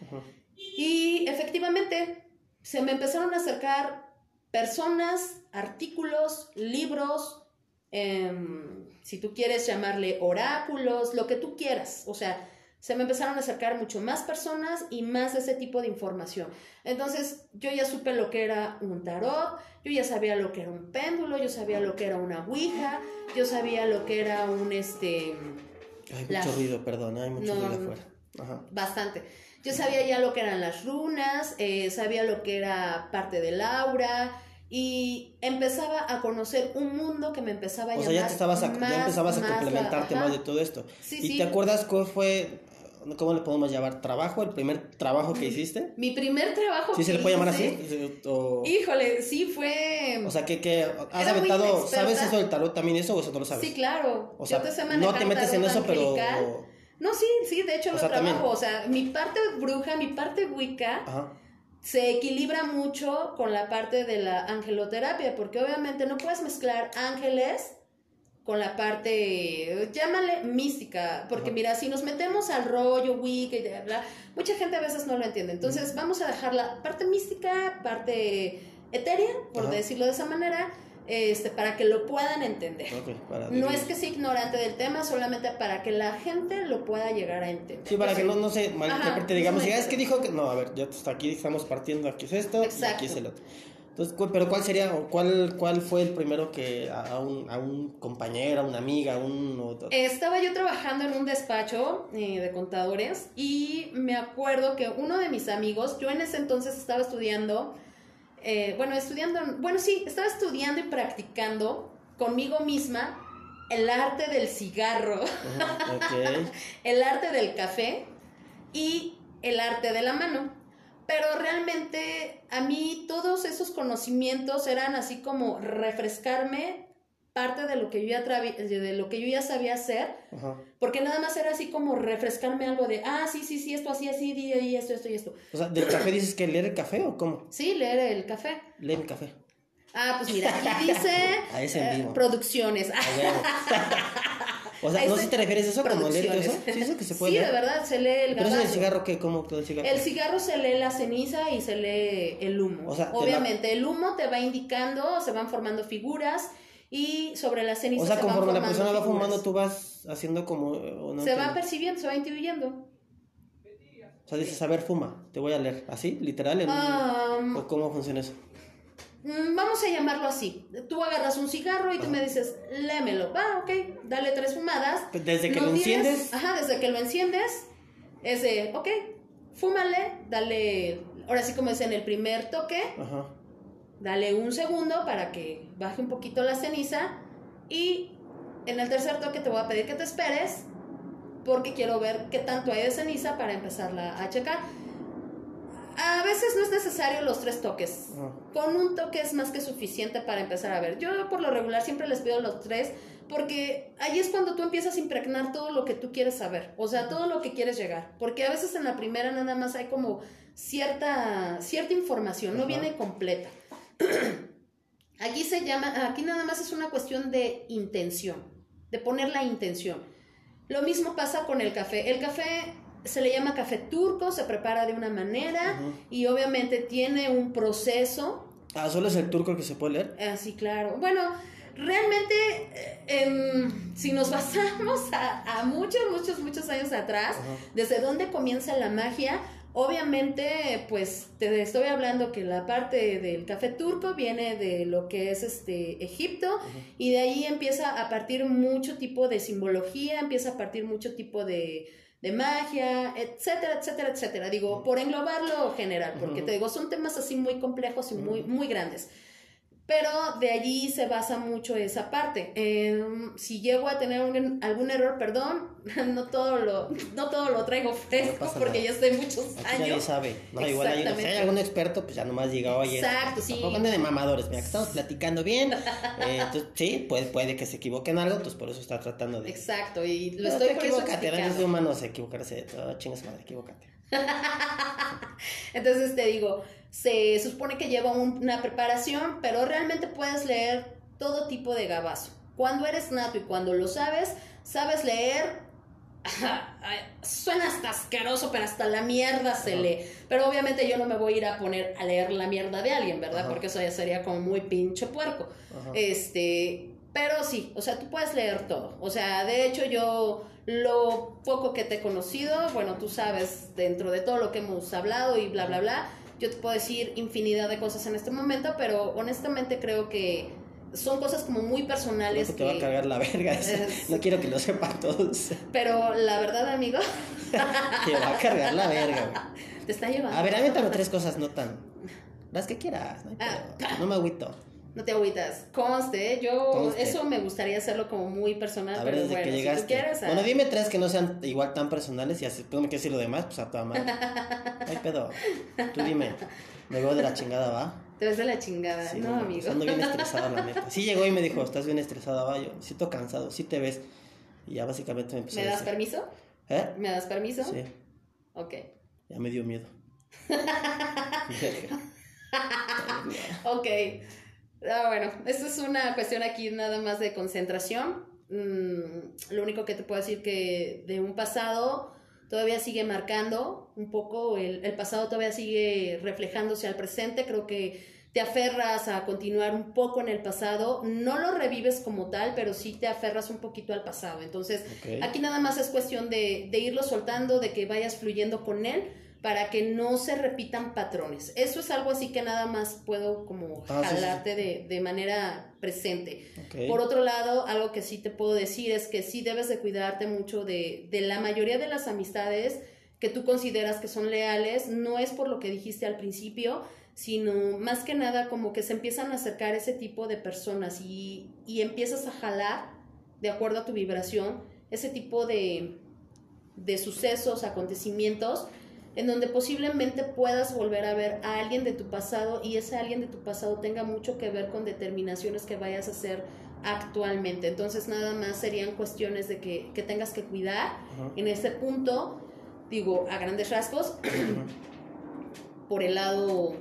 y efectivamente se me empezaron a acercar personas, artículos, libros, em, si tú quieres llamarle oráculos, lo que tú quieras, o sea, se me empezaron a acercar mucho más personas y más ese tipo de información. Entonces yo ya supe lo que era un tarot, yo ya sabía lo que era un péndulo, yo sabía lo que era una ouija, yo sabía lo que era un este... Hay mucho ruido, perdón, hay mucho ruido afuera. Bastante. Yo sabía ya lo que eran las runas, eh, sabía lo que era parte del aura, y empezaba a conocer un mundo que me empezaba a o sea, ya, te estabas a, ya empezabas a complementarte más de todo esto. ¿Y te acuerdas cuál fue ¿cómo le podemos llamar? ¿Trabajo? ¿El primer trabajo que hiciste? Mi primer trabajo. ¿Sí se le puede llamar así? Híjole, sí fue. O sea, que, que has aventado, ¿sabes eso del tarot también eso o eso no lo sabes? Sí, claro. O sea, no te metes en eso, pero. No, sí, sí, de hecho lo trabajo. O sea, mi parte bruja, mi parte wicca. Se equilibra mucho con la parte de la angeloterapia, porque obviamente no puedes mezclar ángeles con la parte, llámale mística, porque mira, si nos metemos al rollo Wicca y bla, mucha gente a veces no lo entiende. Entonces, vamos a dejar la parte mística, parte etérea, por decirlo de esa manera, este, para que lo puedan entender. no es que sea ignorante del tema, solamente para que la gente lo pueda llegar a entender. Sí, para que no, no se malinterprete, digamos, ya es que dijo que, no, a ver, ya hasta aquí estamos partiendo, aquí es esto, y aquí es el otro. Entonces, pero ¿cuál sería, cuál, cuál fue el primero que a un, a un compañero, a una amiga, a un... Estaba yo trabajando en un despacho eh, de contadores y me acuerdo que uno de mis amigos, yo en ese entonces estaba estudiando, eh, bueno, estudiando, bueno, sí, estaba estudiando y practicando conmigo misma el arte del cigarro, el arte del café y el arte de la mano. Pero realmente a mí todos esos conocimientos eran así como refrescarme parte de lo que yo ya, de lo que yo ya sabía hacer, porque nada más era así como refrescarme algo de, ah, sí, sí, sí, esto así, así, y esto, esto y esto. O sea, ¿del café dices que leer el café o cómo? Sí, leer el café. Leer el café. Ah, pues mira, aquí dice eh, producciones. O sea, no si te refieres a eso como leer eso. Sí, eso que se puede Sí, de verdad, se lee el Pero eso del cigarro, ¿qué? ¿Cómo todo el cigarro? El cigarro se lee la ceniza y se lee el humo. O sea, Obviamente, el humo te va indicando, se van formando figuras y sobre la ceniza O sea, conforme la persona va fumando, tú vas haciendo como... se va percibiendo, se va intuyendo. O sea, dices, a ver, fuma, te voy a leer. ¿Así? ¿Literal? En... ¿O cómo funciona eso? Mm, vamos a llamarlo así. Tú agarras un cigarro y tú me dices, lémelo. Va, ok, dale tres fumadas. Pues desde que lo enciendes. Ajá, desde que lo enciendes, es de, ok, fúmale, dale, ahora sí como es en el primer toque, Ajá. Dale un segundo para que baje un poquito la ceniza y en el tercer toque te voy a pedir que te esperes porque quiero ver qué tanto hay de ceniza para empezarla a checar. A veces no es necesario los tres toques. Con un toque es más que suficiente para empezar a ver. Yo por lo regular siempre les pido los tres porque ahí es cuando tú empiezas a impregnar todo lo que tú quieres saber, o sea, todo lo que quieres llegar. Porque a veces en la primera nada más hay como cierta, cierta información, no viene completa. aquí se llama, aquí nada más es una cuestión de intención, de poner la intención. Lo mismo pasa con el café. El café se le llama café turco, se prepara de una manera y obviamente tiene un proceso. Ah, solo es el turco el que se puede leer. Ah, sí, claro. Bueno, realmente, eh, em, si nos basamos a, muchos, muchos, muchos años atrás, desde dónde comienza la magia, obviamente, pues te estoy hablando que la parte del café turco viene de lo que es este Egipto y de ahí empieza a partir mucho tipo de simbología, empieza a partir mucho tipo de de magia, etcétera, etcétera, etcétera. Digo, por englobarlo general, porque te digo, son temas así muy complejos y muy, muy grandes. Pero de allí se basa mucho esa parte. Em, si llego a tener algún error, perdón, no todo lo, no todo lo traigo fresco porque ya estoy muchos Aquí años. Nadie sabe. No, igual hay, si hay algún experto, pues ya nomás llega, oye. Exacto, sí. Tampoco de mamadores. Mira, que estamos platicando bien. Eh, entonces, sí, puede, puede que se equivoquen algo, pues por eso está tratando de. Exacto, y lo estoy por equivocate, de humanos equivocarse. Oh, chingas madre, equivócate. entonces te digo se supone que lleva una preparación, pero realmente puedes leer todo tipo de gabazo. Cuando eres nato y cuando lo sabes, sabes leer. Suena hasta asqueroso, pero hasta la mierda se lee. Pero obviamente yo no me voy a ir a poner a leer la mierda de alguien, ¿verdad? Porque eso ya sería como muy pinche puerco. Este, pero sí, o sea, tú puedes leer todo. O sea, de hecho yo lo poco que te he conocido, bueno, tú sabes dentro de todo lo que hemos hablado y bla, bla, bla yo te puedo decir infinidad de cosas en este momento, pero honestamente creo que son cosas como muy personales. No, te va a cargar la verga. no quiero que lo sepan todos. Pero la verdad, amigo. te va a cargar la verga. Te está llevando. A ver, aviéntame tres cosas, no tan. Las que quieras. No, ah. no me agüito. No te agüitas. Conste, yo eso me gustaría hacerlo como muy personal, pero bueno, si tú quieres. Bueno, dime tres que no sean igual tan personales y así tú me quieres decir lo demás, pues a tu madre. Ay, pedo. Tú dime. Me veo de la chingada, ¿va? Te ves de la chingada, no, amigo. Ando bien estresada, la neta. Sí llegó y me dijo, estás bien estresada, va. Yo siento cansado, sí te ves. Y ya básicamente me empezó ¿Me das permiso? ¿Eh? ¿Me das permiso? Sí. Ok. Ya me dio miedo. ok. Ah, bueno, esto es una cuestión aquí nada más de concentración. Mm, lo único que te puedo decir que de un pasado todavía sigue marcando un poco, el, el pasado todavía sigue reflejándose al presente, creo que te aferras a continuar un poco en el pasado, no lo revives como tal, pero sí te aferras un poquito al pasado. Entonces, aquí nada más es cuestión de, de irlo soltando, de que vayas fluyendo con él para que no se repitan patrones. Eso es algo así que nada más puedo como ah, jalarte De, manera presente. Por otro lado, algo que sí te puedo decir es que sí debes de cuidarte mucho de, de la mayoría de las amistades que tú consideras que son leales, no es por lo que dijiste al principio, sino más que nada como que se empiezan a acercar ese tipo de personas y, y empiezas a jalar, de acuerdo a tu vibración, ese tipo de, de sucesos, acontecimientos, en donde posiblemente puedas volver a ver a alguien de tu pasado y ese alguien de tu pasado tenga mucho que ver con determinaciones que vayas a hacer actualmente. Entonces nada más serían cuestiones de que, tengas que cuidar en ese punto, digo, a grandes rasgos, por el lado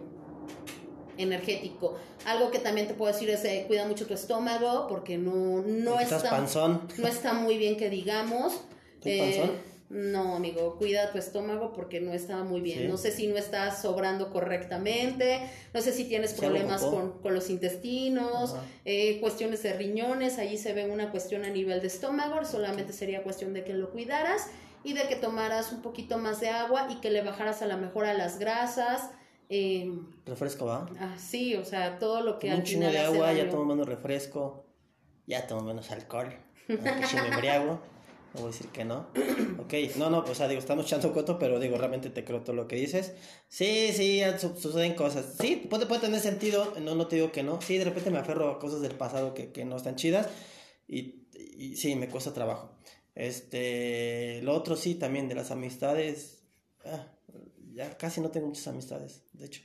energético. Algo que también te puedo decir es eh, cuida mucho tu estómago porque no, no, está, no está muy bien que digamos. Eh, no, amigo, cuida tu estómago porque no está muy bien. No sé si no estás sobrando correctamente, no sé si tienes problemas con, los intestinos, eh, cuestiones de riñones, ahí se ve una cuestión a nivel de estómago, solamente sería cuestión de que lo cuidaras y de que tomaras un poquito más de agua y que le bajaras a la mejor a las grasas. Eh, refresco, ¿va? Ah, sí, o sea, todo lo que... al un chino de agua, ya tomo menos refresco, ya tomo menos alcohol, que me embriago. No voy a decir que no. Ok, no, no, o sea, digo, estamos echando coto, pero digo, realmente te creo todo lo que dices. Sí, sí, suceden cosas. Sí, puede, puede tener sentido, no, no te digo que no. Sí, de repente me aferro a cosas del pasado que, que no están chidas y, y sí, me cuesta trabajo. Este, lo otro sí, también de las amistades. Ah, ya casi no tengo muchas amistades, de hecho.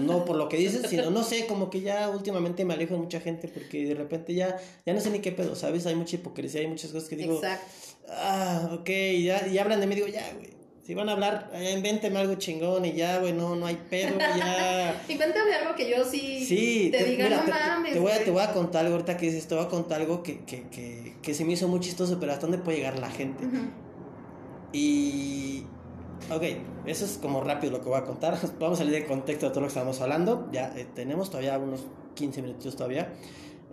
No por lo que dices, sino, no sé, como que ya últimamente me alejo de mucha gente porque de repente ya, ya no sé ni qué pedo, ¿sabes? Hay mucha hipocresía, hay muchas cosas que digo, Exacto. ah, ok, ya, y hablan de mí, digo, ya, güey. Si van a hablar, eh, invénteme algo chingón y ya, güey, no, no hay pedo, ya. Invéntame algo que yo sí, sí te, diga, no mames. Te voy, a, te voy a contar algo ahorita que dices, te voy a contar algo que, que, que, que se me hizo muy chistoso, pero hasta dónde puede llegar la gente. Y Ok, eso es como rápido lo que voy a contar. Vamos a salir de contexto de todo lo que estamos hablando. Ya eh, tenemos todavía unos 15 minutos todavía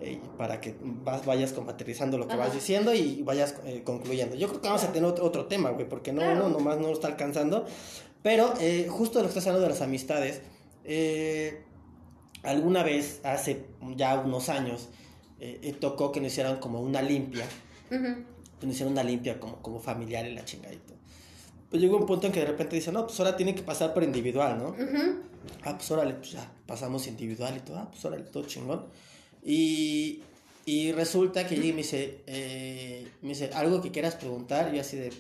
eh, para que vas, vayas compatibilizando lo que vas diciendo y vayas eh, concluyendo. Yo creo que vamos a tener otro, tema, güey, porque no, no, nomás no está alcanzando. Pero justo de lo que estás hablando de las amistades, alguna vez, hace ya unos años, tocó que nos hicieran como una limpia. Que nos hicieran una limpia como, como familiar en la chingadita pues llegó un punto en que de repente dice, no, pues ahora tiene que pasar por individual, ¿no? Ah, pues órale, pues ya, pasamos individual y todo, ah, pues órale, todo chingón. Y, y resulta que llega me dice, eh, me dice, algo que quieras preguntar, y así de,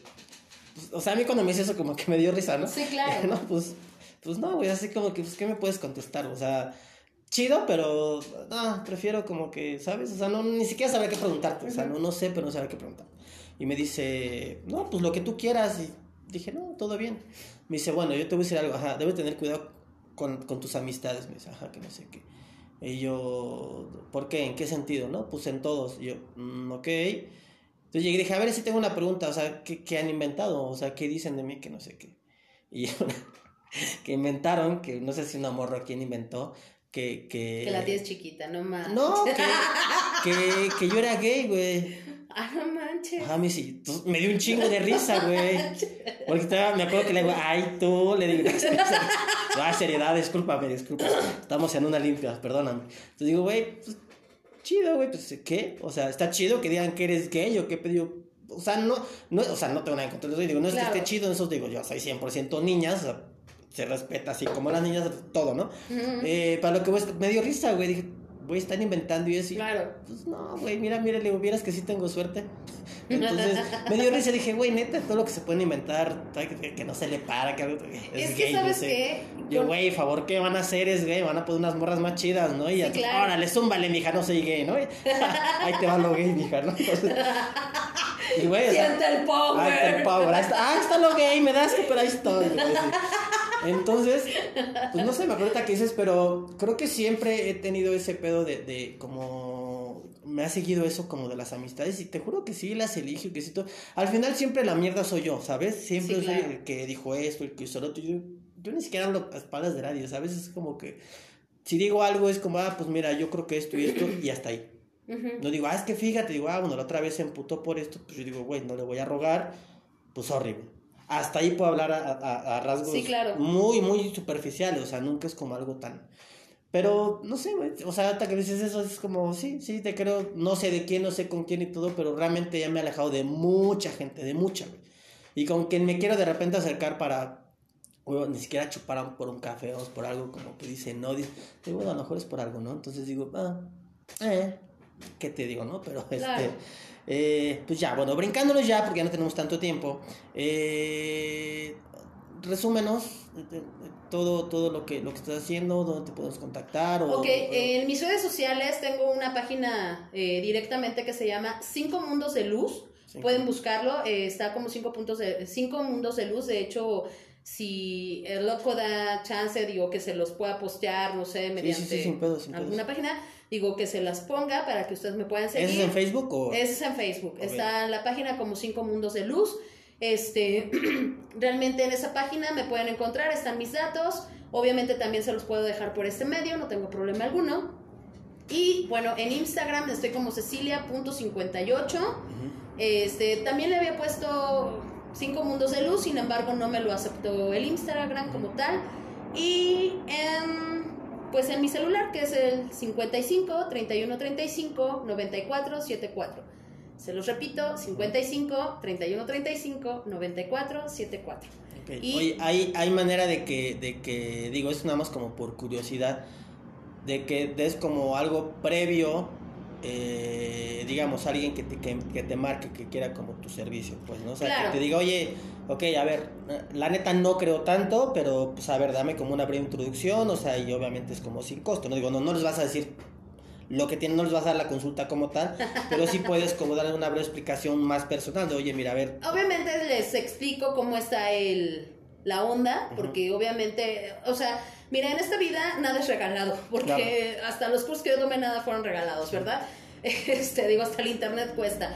pues, o sea, a mí cuando me dice eso como que me dio risa, ¿no? Sí, claro. no, pues, pues no, güey, así como que, pues, ¿qué me puedes contestar? O sea, chido, pero no, prefiero como que, ¿sabes? O sea, no, ni siquiera saber qué preguntarte, o sea, no, no sé, pero no saber qué preguntar. Y me dice, no, pues lo que tú quieras, y dije, no, todo bien. Me dice, bueno, yo te voy a decir algo, ajá, debes tener cuidado con, con tus amistades. Me dice, ajá, que no sé qué. Y yo, ¿por qué? ¿En qué sentido? ¿No? Pues en todos. Y yo, mm, ok. Entonces llegué y dije, a ver si tengo una pregunta, o sea, ¿qué, ¿qué, han inventado? O sea, ¿qué dicen de mí? Que no sé qué. Y que inventaron, que no sé si una morra quién inventó, que... Que, que la tía es chiquita, no más. No, que, que, que yo era gay, güey. Ah, no manches. Ah, me, sí, me dio un chingo de risa, güey. Porque estaba, me acuerdo que le digo, ay, tú, le digo, ah, seriedad, discúlpame, discúlpame. Estamos en una limpia, perdóname. Entonces digo, güey, pues, chido, güey, pues, ¿qué? O sea, está chido que digan que eres gay o qué pedido. O sea, no, no, o sea, no tengo nada en contra de eso. Digo, no es que esté chido, eso digo, yo soy 100% niñas, o sea, se respeta así como las niñas, todo, ¿no? eh, para lo que me dio risa, güey, dije, güey, están inventando y eso. Claro. Pues no, güey, mira, mira, le hubieras que sí tengo suerte. Entonces, me dio risa, dije, güey, neta, todo lo que se puede inventar, que, no se le para, que es, que, ¿sabes qué? Yo, güey, favor, ¿qué van a hacer? Es gay, van a poner unas morras más chidas, ¿no? Y sí, claro. órale, zúmbale, mija, no soy gay, ¿no? Ahí te va lo gay, mija, ¿no? y güey, Siente el power. el power. Ahí está, ah, está lo gay, me das que, pero ahí estoy. Entonces, pues no sé, me acuerdo que dices, pero creo que siempre he tenido ese pedo de, de como me ha seguido eso como de las amistades y te juro que sí las eligio, que sí todo. Al final siempre la mierda soy yo, ¿sabes? Siempre soy el que dijo esto, el que hizo lo otro. Yo, yo ni siquiera hablo a espaldas de nadie, ¿sabes? Es como que si digo algo es como, ah, pues mira, yo creo que esto y esto y hasta ahí. No digo, ah, es que fíjate, digo, ah, bueno, la otra vez se emputó por esto, pues yo digo, güey, no le voy a rogar, pues horrible hasta ahí puedo hablar a, rasgos muy, muy superficiales, o sea, nunca es como algo tan... Pero, no sé, güey, o sea, hasta que dices eso es como, sí, sí, te creo, no sé de quién, no sé con quién y todo, pero realmente ya me he alejado de mucha gente, de mucha, güey. Y con quien me quiero de repente acercar para, güey, ni siquiera chupar por un café o por algo como que dice, no, dice, bueno, a lo mejor es por algo, ¿no? Entonces digo, ah, eh, ¿qué te digo, no? Pero este... Eh, pues ya, bueno, brincándonos ya, porque ya no tenemos tanto tiempo. Eh, resúmenos eh, todo, todo lo que, lo que estás haciendo, dónde te podemos contactar. ok, en mis redes sociales tengo una página directamente que se llama Cinco Mundos de Luz. Pueden buscarlo, está como cinco puntos de, cinco mundos de luz. De hecho, si el loco da chance, digo, que se los pueda postear, no sé, mediante alguna página, digo, que se las ponga para que ustedes me puedan seguir. ¿Es en Facebook o...? Es en Facebook. Está en la página como Cinco Mundos de Luz. Este, realmente en esa página me pueden encontrar, están mis datos. Obviamente también se los puedo dejar por este medio, no tengo problema alguno. Y bueno, en Instagram estoy como cecilia.58. Este, también le había puesto Cinco Mundos de Luz, sin embargo no me lo aceptó el Instagram como tal. Y en, pues en mi celular, que es el 55 31 35 94 74. Se los repito, 55 31 35 94 74. Y, Oye, hay, hay manera de que, de que, digo, es nada más como por curiosidad, de que des como algo previo eh, digamos, alguien que te, que, te marque, que quiera como tu servicio, pues, ¿no? O sea, que te diga, oye, ok, a ver, la neta no creo tanto, pero, pues, a ver, dame como una breve introducción, o sea, y obviamente es como sin costo, ¿no? Digo, no, no les vas a decir lo que tienen, no les vas a dar la consulta como tal, pero sí puedes como darle una breve explicación más personal de, oye, mira, a ver. Obviamente les explico cómo está el, la onda, porque obviamente, o sea Mira, en esta vida nada es regalado, porque hasta los cursos que yo tomé nada fueron regalados, ¿verdad? Este, digo, hasta el internet cuesta.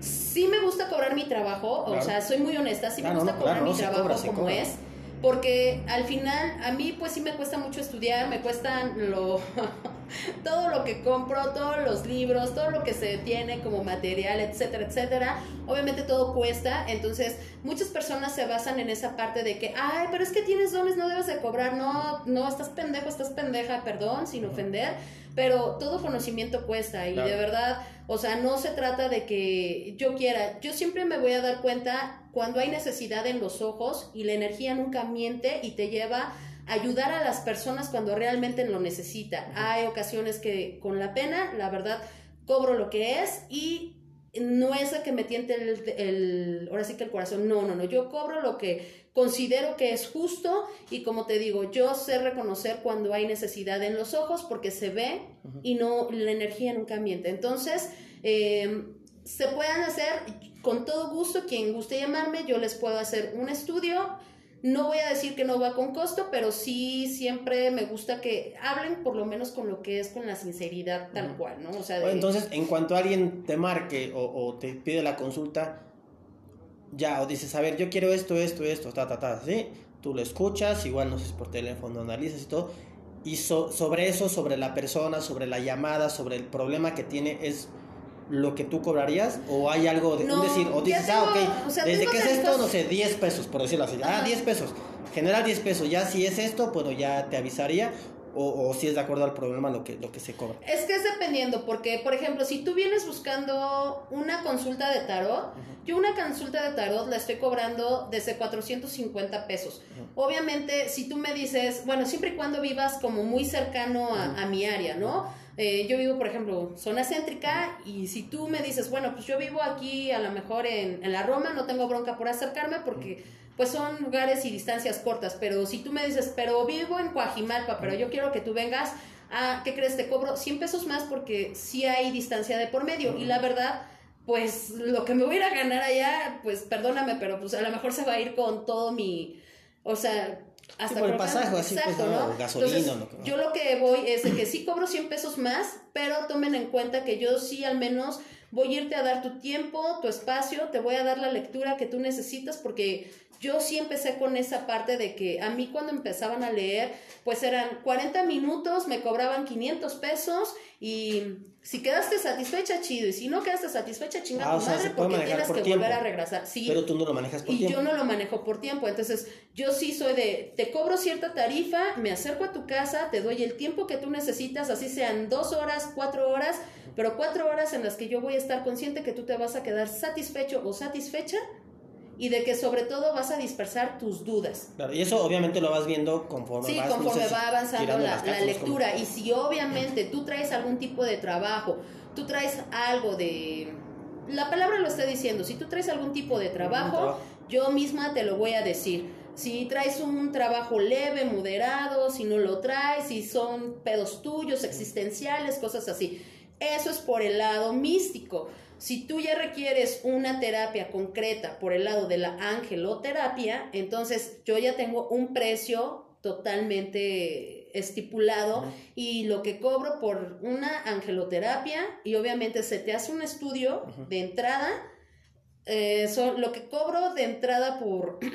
Sí me gusta cobrar mi trabajo, o sea, soy muy honesta, sí me gusta cobrar mi trabajo como es porque al final a mí pues sí me cuesta mucho estudiar, me cuestan lo todo lo que compro, todos los libros, todo lo que se tiene como material, etcétera, etcétera. Obviamente todo cuesta, entonces muchas personas se basan en esa parte de que, ay, pero es que tienes dones, no debes de cobrar, no, no, estás pendejo, estás pendeja, perdón, sin ofender, pero todo conocimiento cuesta y de verdad, o sea, no se trata de que yo quiera, yo siempre me voy a dar cuenta cuando hay necesidad en los ojos y la energía nunca miente y te lleva a ayudar a las personas cuando realmente lo necesita. Hay ocasiones que con la pena, la verdad, cobro lo que es y no es a que me tiente el, ahora sí que el corazón, no, no, no, yo cobro lo que considero que es justo y como te digo, yo sé reconocer cuando hay necesidad en los ojos porque se ve y no, la energía nunca miente. Entonces, eh, se puedan hacer con todo gusto, quien guste llamarme, yo les puedo hacer un estudio. No voy a decir que no va con costo, pero sí siempre me gusta que hablen por lo menos con lo que es con la sinceridad tal cual, ¿no? O sea, entonces, en cuanto alguien te marque o, te pide la consulta, ya, o dices, a ver, yo quiero esto, esto, esto, ta, ta, ta, ¿sí? Tú lo escuchas, igual no sé por teléfono, analizas y todo, y sobre eso, sobre la persona, sobre la llamada, sobre el problema que tiene, es lo que tú cobrarías o hay algo de un decir o dices ah ok desde que es esto no sé 10 pesos por decirlo así ah 10 pesos general 10 pesos ya si es esto pues ya te avisaría o, o, si es de acuerdo al problema lo que, lo que se cobra. Es que es dependiendo, porque por ejemplo, si tú vienes buscando una consulta de tarot, yo una consulta de tarot la estoy cobrando desde 450 pesos. Obviamente, si tú me dices, bueno, siempre y cuando vivas como muy cercano a, a mi área, ¿no? Eh, yo vivo, por ejemplo, zona céntrica y si tú me dices, bueno, pues yo vivo aquí a lo mejor en, en la Roma, no tengo bronca por acercarme porque pues son lugares y distancias cortas, pero si tú me dices, pero vivo en Coajimalpa, pero yo quiero que tú vengas, a, ¿qué crees? Te cobro 100 pesos más porque sí hay distancia de por medio y la verdad pues lo que me voy a ir a ganar allá, pues perdóname, pero pues a lo mejor se va a ir con todo mi, o sea, hasta por el pasaje, así pues, ¿no? gasolina. Yo lo que voy es de que sí cobro 100 pesos más, pero tomen en cuenta que yo sí al menos voy a irte a dar tu tiempo, tu espacio, te voy a dar la lectura que tú necesitas porque yo sí empecé con esa parte de que a mí cuando empezaban a leer, pues eran 40 minutos, me cobraban 500 pesos y si quedaste satisfecha, chido, y si no quedaste satisfecha, chingada ah, madre, porque tienes que volver a regresar. Sí, pero tú no lo manejas por y tiempo. Y yo no lo manejo por tiempo, entonces yo sí soy de, te cobro cierta tarifa, me acerco a tu casa, te doy el tiempo que tú necesitas, así sean dos horas, cuatro horas, pero cuatro horas en las que yo voy a estar consciente que tú te vas a quedar satisfecho o satisfecha y de que sobre todo vas a dispersar tus dudas. Claro, y eso obviamente lo vas viendo conforme sí, conforme va avanzando la, lectura. Y si obviamente tú traes algún tipo de trabajo tú traes algo de... La palabra lo está diciendo, si tú traes algún tipo de trabajo, yo misma te lo voy a decir. Si traes un trabajo leve, moderado, si no lo traes, si son pedos tuyos, existenciales, cosas así. Eso es por el lado místico. Si tú ya requieres una terapia concreta por el lado de la angeloterapia, entonces yo ya tengo un precio totalmente estipulado y lo que cobro por una angeloterapia y obviamente se te hace un estudio de entrada, eh, lo que cobro de entrada por...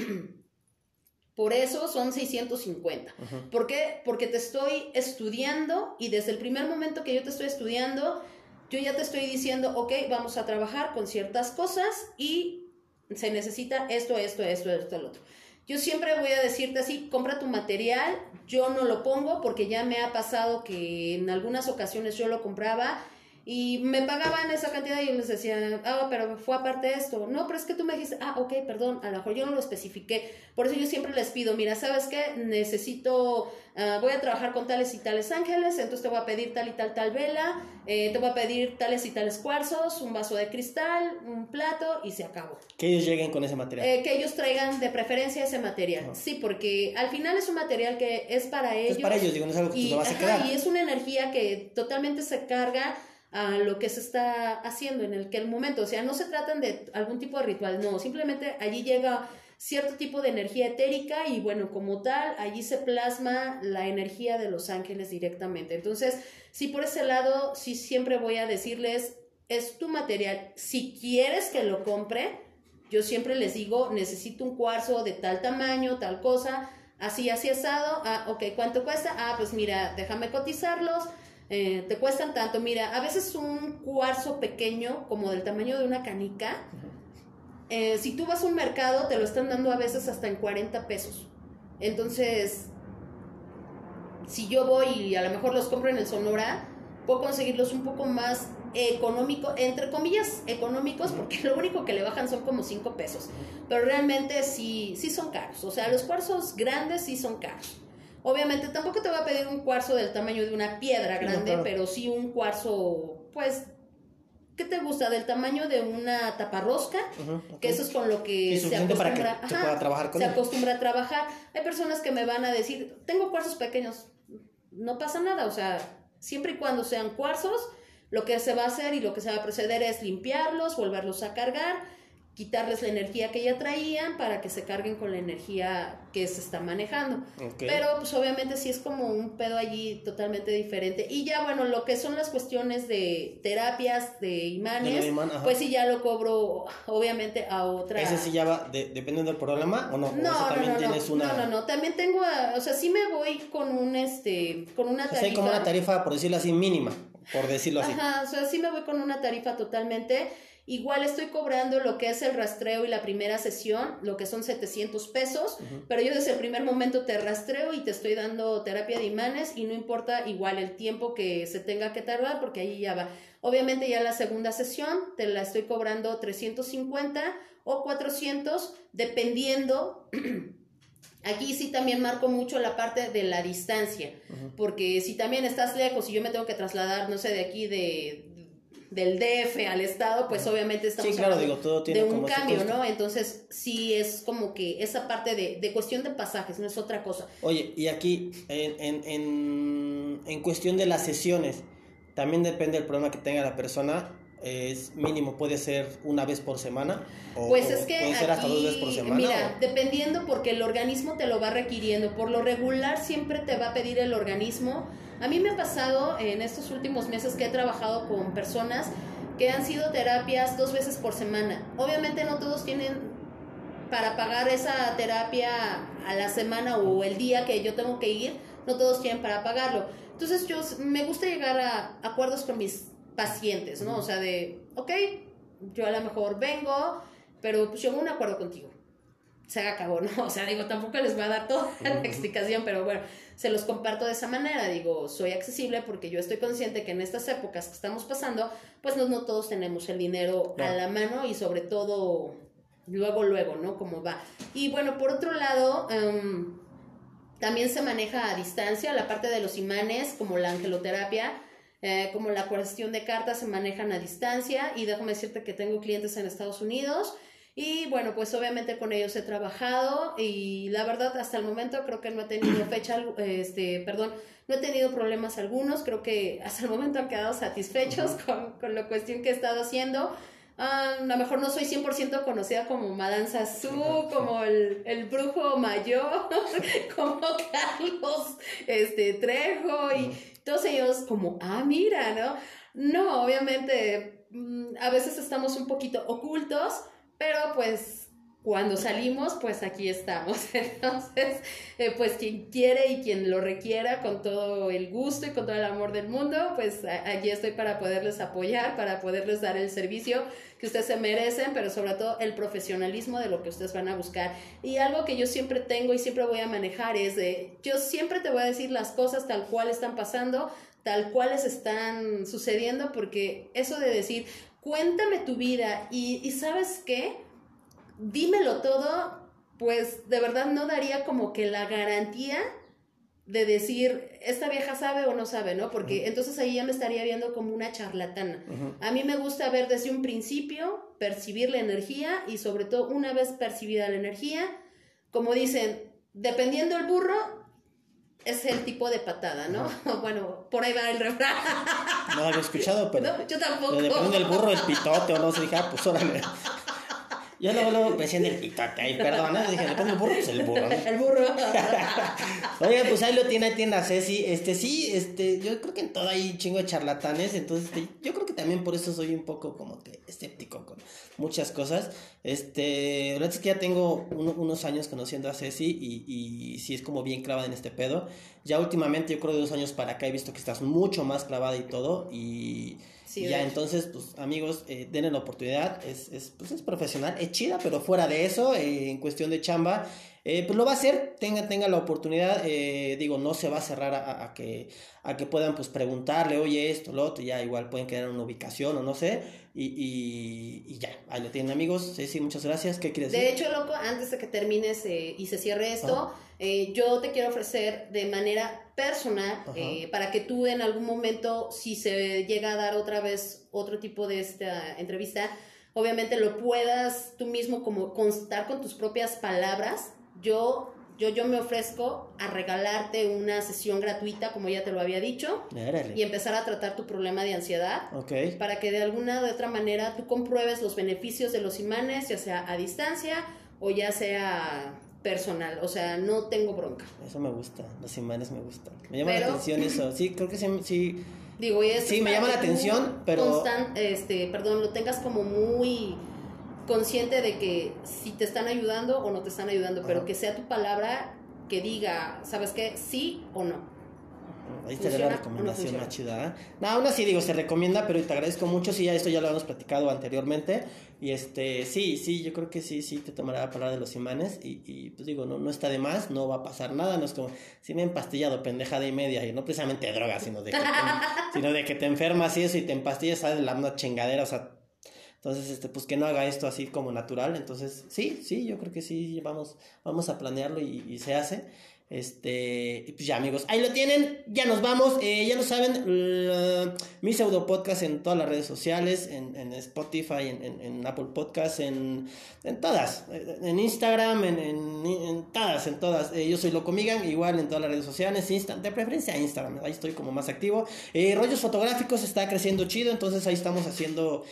Por eso son 650. ¿Por qué? Porque te estoy estudiando y desde el primer momento que yo te estoy estudiando, yo ya te estoy diciendo, ok, vamos a trabajar con ciertas cosas y se necesita esto, esto, esto, esto, el otro. Yo siempre voy a decirte así, compra tu material, yo no lo pongo porque ya me ha pasado que en algunas ocasiones yo lo compraba y me pagaban esa cantidad y les decía, ah, pero fue aparte de esto. No, pero es que tú me dijiste, ah, ok, perdón, a lo mejor yo no lo especifiqué. Por eso yo siempre les pido, mira, ¿sabes qué? Necesito, ah, voy a trabajar con tales y tales ángeles, entonces te voy a pedir tal y tal, tal vela, eh, te voy a pedir tales y tales cuarzos, un vaso de cristal, un plato y se acabó. Que ellos lleguen con ese material. Eh, que ellos traigan de preferencia ese material. Sí, porque al final es un material que es para ellos. Es para ellos, digo, no es algo que y, vas a quedar. Y es una energía que totalmente se carga a lo que se está haciendo en el que el momento, o sea, no se tratan de algún tipo de ritual, no, simplemente allí llega cierto tipo de energía etérica y bueno, como tal, allí se plasma la energía de los ángeles directamente. Entonces, sí, por ese lado, sí siempre voy a decirles, es tu material, si quieres que lo compre, yo siempre les digo, necesito un cuarzo de tal tamaño, tal cosa, así, así asado, ah, ok, ¿cuánto cuesta? Ah, pues mira, déjame cotizarlos, eh, te cuestan tanto. Mira, a veces un cuarzo pequeño, como del tamaño de una canica, eh, si tú vas a un mercado, te lo están dando a veces hasta en 40 pesos. Entonces, si yo voy y a lo mejor los compro en el Sonora, puedo conseguirlos un poco más económicos, entre comillas económicos, porque lo único que le bajan son como 5 pesos. Pero realmente sí, sí son caros. O sea, los cuarzos grandes sí son caros. Obviamente tampoco te voy a pedir un cuarzo del tamaño de una piedra grande, pero sí un cuarzo, pues, ¿qué te gusta? Del tamaño de una taparrosca, que eso es con lo que se acostumbra, a trabajar se acostumbra a trabajar. Hay personas que me van a decir, tengo cuarzos pequeños, no pasa nada, o sea, siempre y cuando sean cuarzos, lo que se va a hacer y lo que se va a proceder es limpiarlos, volverlos a cargar quitarles la energía que ya traían para que se carguen con la energía que se está manejando. Pero pues obviamente sí es como un pedo allí totalmente diferente. Y ya bueno, lo que son las cuestiones de terapias de imanes, pues sí ya lo cobro obviamente a otra. ¿Ese sí ya va dependiendo del programa o no? No, no, no, tienes una... no, no, no, también tengo, o sea, sí me voy con un este, con una tarifa. O sea, como una tarifa, por decirlo así, mínima, por decirlo así. Ajá, o sea, sí me voy con una tarifa totalmente Igual estoy cobrando lo que es el rastreo y la primera sesión, lo que son 700 pesos, pero yo desde el primer momento te rastreo y te estoy dando terapia de imanes y no importa igual el tiempo que se tenga que tardar porque ahí ya va. Obviamente ya la segunda sesión te la estoy cobrando 350 o 400 dependiendo Aquí sí también marco mucho la parte de la distancia, porque si también estás lejos y yo me tengo que trasladar, no sé, de aquí de, del DF al Estado, pues obviamente estamos sí, claro, digo, todo tiene de un cambio, ¿no? Entonces, sí es como que esa parte de, de, cuestión de pasajes, no es otra cosa. Oye, y aquí, en, en, en, en cuestión de las sesiones, también depende del problema que tenga la persona, es mínimo, puede ser una vez por semana. O, pues es que puede ser hasta dos veces por semana. Mira, dependiendo porque el organismo te lo va requiriendo. Por lo regular siempre te va a pedir el organismo a mí me ha pasado en estos últimos meses que he trabajado con personas que han sido terapias dos veces por semana. Obviamente no todos tienen para pagar esa terapia a la semana o el día que yo tengo que ir, no todos tienen para pagarlo. Entonces yo me gusta llegar a acuerdos con mis pacientes, ¿no? O sea, de, ok, yo a lo mejor vengo, pero pues un acuerdo contigo. Se acabó, ¿no? O sea, digo, tampoco les voy a dar toda la explicación, pero bueno, se los comparto de esa manera. Digo, soy accesible porque yo estoy consciente que en estas épocas que estamos pasando, pues no, no todos tenemos el dinero a la mano y sobre todo luego, luego, ¿no? Como va. Y bueno, por otro lado, em, también se maneja a distancia la parte de los imanes, como la angeloterapia. eh, como la cuestión de cartas se manejan a distancia y déjame decirte que tengo clientes en Estados Unidos y bueno, pues obviamente con ellos he trabajado y la verdad hasta el momento creo que no he tenido fecha, este, perdón, no he tenido problemas algunos, creo que hasta el momento han quedado satisfechos con, con la cuestión que he estado haciendo. Ah, a lo mejor no soy 100% conocida como Madame Sassou, como el, el, brujo mayor, como Carlos este, Trejo y todos ellos como, ah, mira, ¿no? No, obviamente mm, a veces estamos un poquito ocultos, pero pues cuando salimos, pues aquí estamos. Entonces, eh, pues quien quiere y quien lo requiera con todo el gusto y con todo el amor del mundo, pues allí estoy para poderles apoyar, para poderles dar el servicio que ustedes se merecen, pero sobre todo el profesionalismo de lo que ustedes van a buscar. Y algo que yo siempre tengo y siempre voy a manejar es de, yo siempre te voy a decir las cosas tal cual están pasando, tal cuales están sucediendo, porque eso de decir, cuéntame tu vida y, y sabes qué, dímelo todo, pues de verdad no daría como que la garantía de decir, esta vieja sabe o no sabe, ¿no? Porque entonces ahí ya me estaría viendo como una charlatana. A mí me gusta ver desde un principio, percibir la energía y sobre todo una vez percibida la energía, como dicen, dependiendo el burro, es el tipo de patada, ¿no? bueno, por ahí va el refrán. no lo había escuchado, pero... yo tampoco. Depende del burro, el pitote o no se dije, ah, pues órale. Yo luego, luego pensé en el pitote, ay, perdón, dije, le pongo el burro, pues el burro. el burro. Oye, pues ahí lo tiene, ahí tiene a Ceci, este, sí, este, yo creo que en todo hay un chingo de charlatanes, entonces, este, yo creo que también por eso soy un poco como que escéptico muchas cosas, este, la verdad es que ya tengo unos años conociendo a Ceci y, y sí es como bien clavada en este pedo, ya últimamente, yo creo de dos años para acá he visto que estás mucho más clavada y todo, y y ya entonces, pues amigos, eh, denle la oportunidad, es, es, pues, es profesional, es chida, pero fuera de eso, eh, en cuestión de chamba, eh, pues lo va a hacer, tenga, tenga la oportunidad, eh, digo, no se va a cerrar a, que, a que puedan pues preguntarle, oye, esto, lo otro, ya igual pueden quedar en una ubicación o no sé, y, y, ya, ahí lo tienen amigos, sí, sí, muchas gracias, ¿qué quieres decir? De hecho, loco, antes de que termines y se cierre esto, yo te quiero ofrecer de manera personal, eh, para que tú en algún momento, si se llega a dar otra vez otro tipo de esta entrevista, obviamente lo puedas tú mismo como constar con tus propias palabras. Yo yo, yo me ofrezco a regalarte una sesión gratuita, como ya te lo había dicho, y empezar a tratar tu problema de ansiedad, para que de alguna u otra manera tú compruebes los beneficios de los imanes, ya sea a distancia o ya sea personal, o sea, no tengo bronca. Eso me gusta, los imanes me gustan. Me llama la atención eso, sí, creo que sí, sí. Digo, y sí, me llama la atención, pero... este, perdón, lo tengas como muy consciente de que si te están ayudando o no te están ayudando, pero que sea tu palabra que diga, ¿sabes qué? Sí o no. Ahí te la recomendación más chida. ¿eh? No, aún así digo, se recomienda, pero te agradezco mucho. Sí, ya esto ya lo habíamos platicado anteriormente. Y este, sí, sí, yo creo que sí, sí, te tomará la palabra de los imanes. Y, y pues digo, no, no está de más, no va a pasar nada. No es como, si me he empastillado pendejada y media. Y no precisamente de droga, sino de que te, sino de que te enfermas y eso y te empastillas, sabes, la una chingadera, o sea. Entonces, este, pues que no haga esto así como natural. Entonces, sí, sí, yo creo que sí, vamos, vamos a planearlo y, y se hace. Este, pues ya amigos, ahí lo tienen, ya nos vamos, eh, ya lo saben, mi pseudo podcast en todas las redes sociales, en, en Spotify, en, en, Apple Podcast, en, en todas, en Instagram, en, todas, en todas. Eh, yo soy Loco Migan, igual en todas las redes sociales, Insta, de preferencia Instagram, ahí estoy como más activo. Eh, rollos fotográficos está creciendo chido, entonces ahí estamos haciendo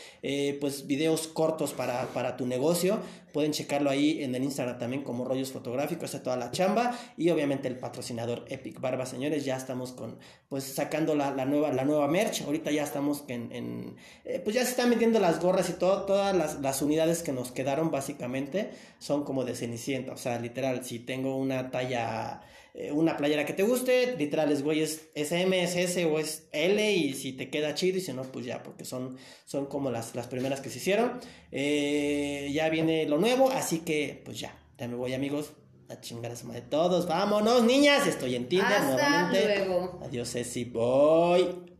pues videos cortos para, para tu negocio. Pueden checarlo ahí en el Instagram también como rollos fotográficos, está toda la chamba. Y obviamente el patrocinador Epic Barba, señores, ya estamos con, pues sacando la, nueva, la nueva merch, ahorita ya estamos en, eh, pues ya se están vendiendo las gorras y todo, todas las, unidades que nos quedaron básicamente son como de Cenicienta, o sea, literal, si tengo una talla eh, una playera que te guste, literal es güey es SM, es S o es L y si te queda chido y si no, pues ya, porque son, son como las, las primeras que se hicieron. Eh, ya viene lo nuevo, así que pues ya, ya me voy amigos, a chingar a su madre todos, vámonos niñas, estoy en Tinder Hasta nuevamente. Luego. Adiós Ceci, voy.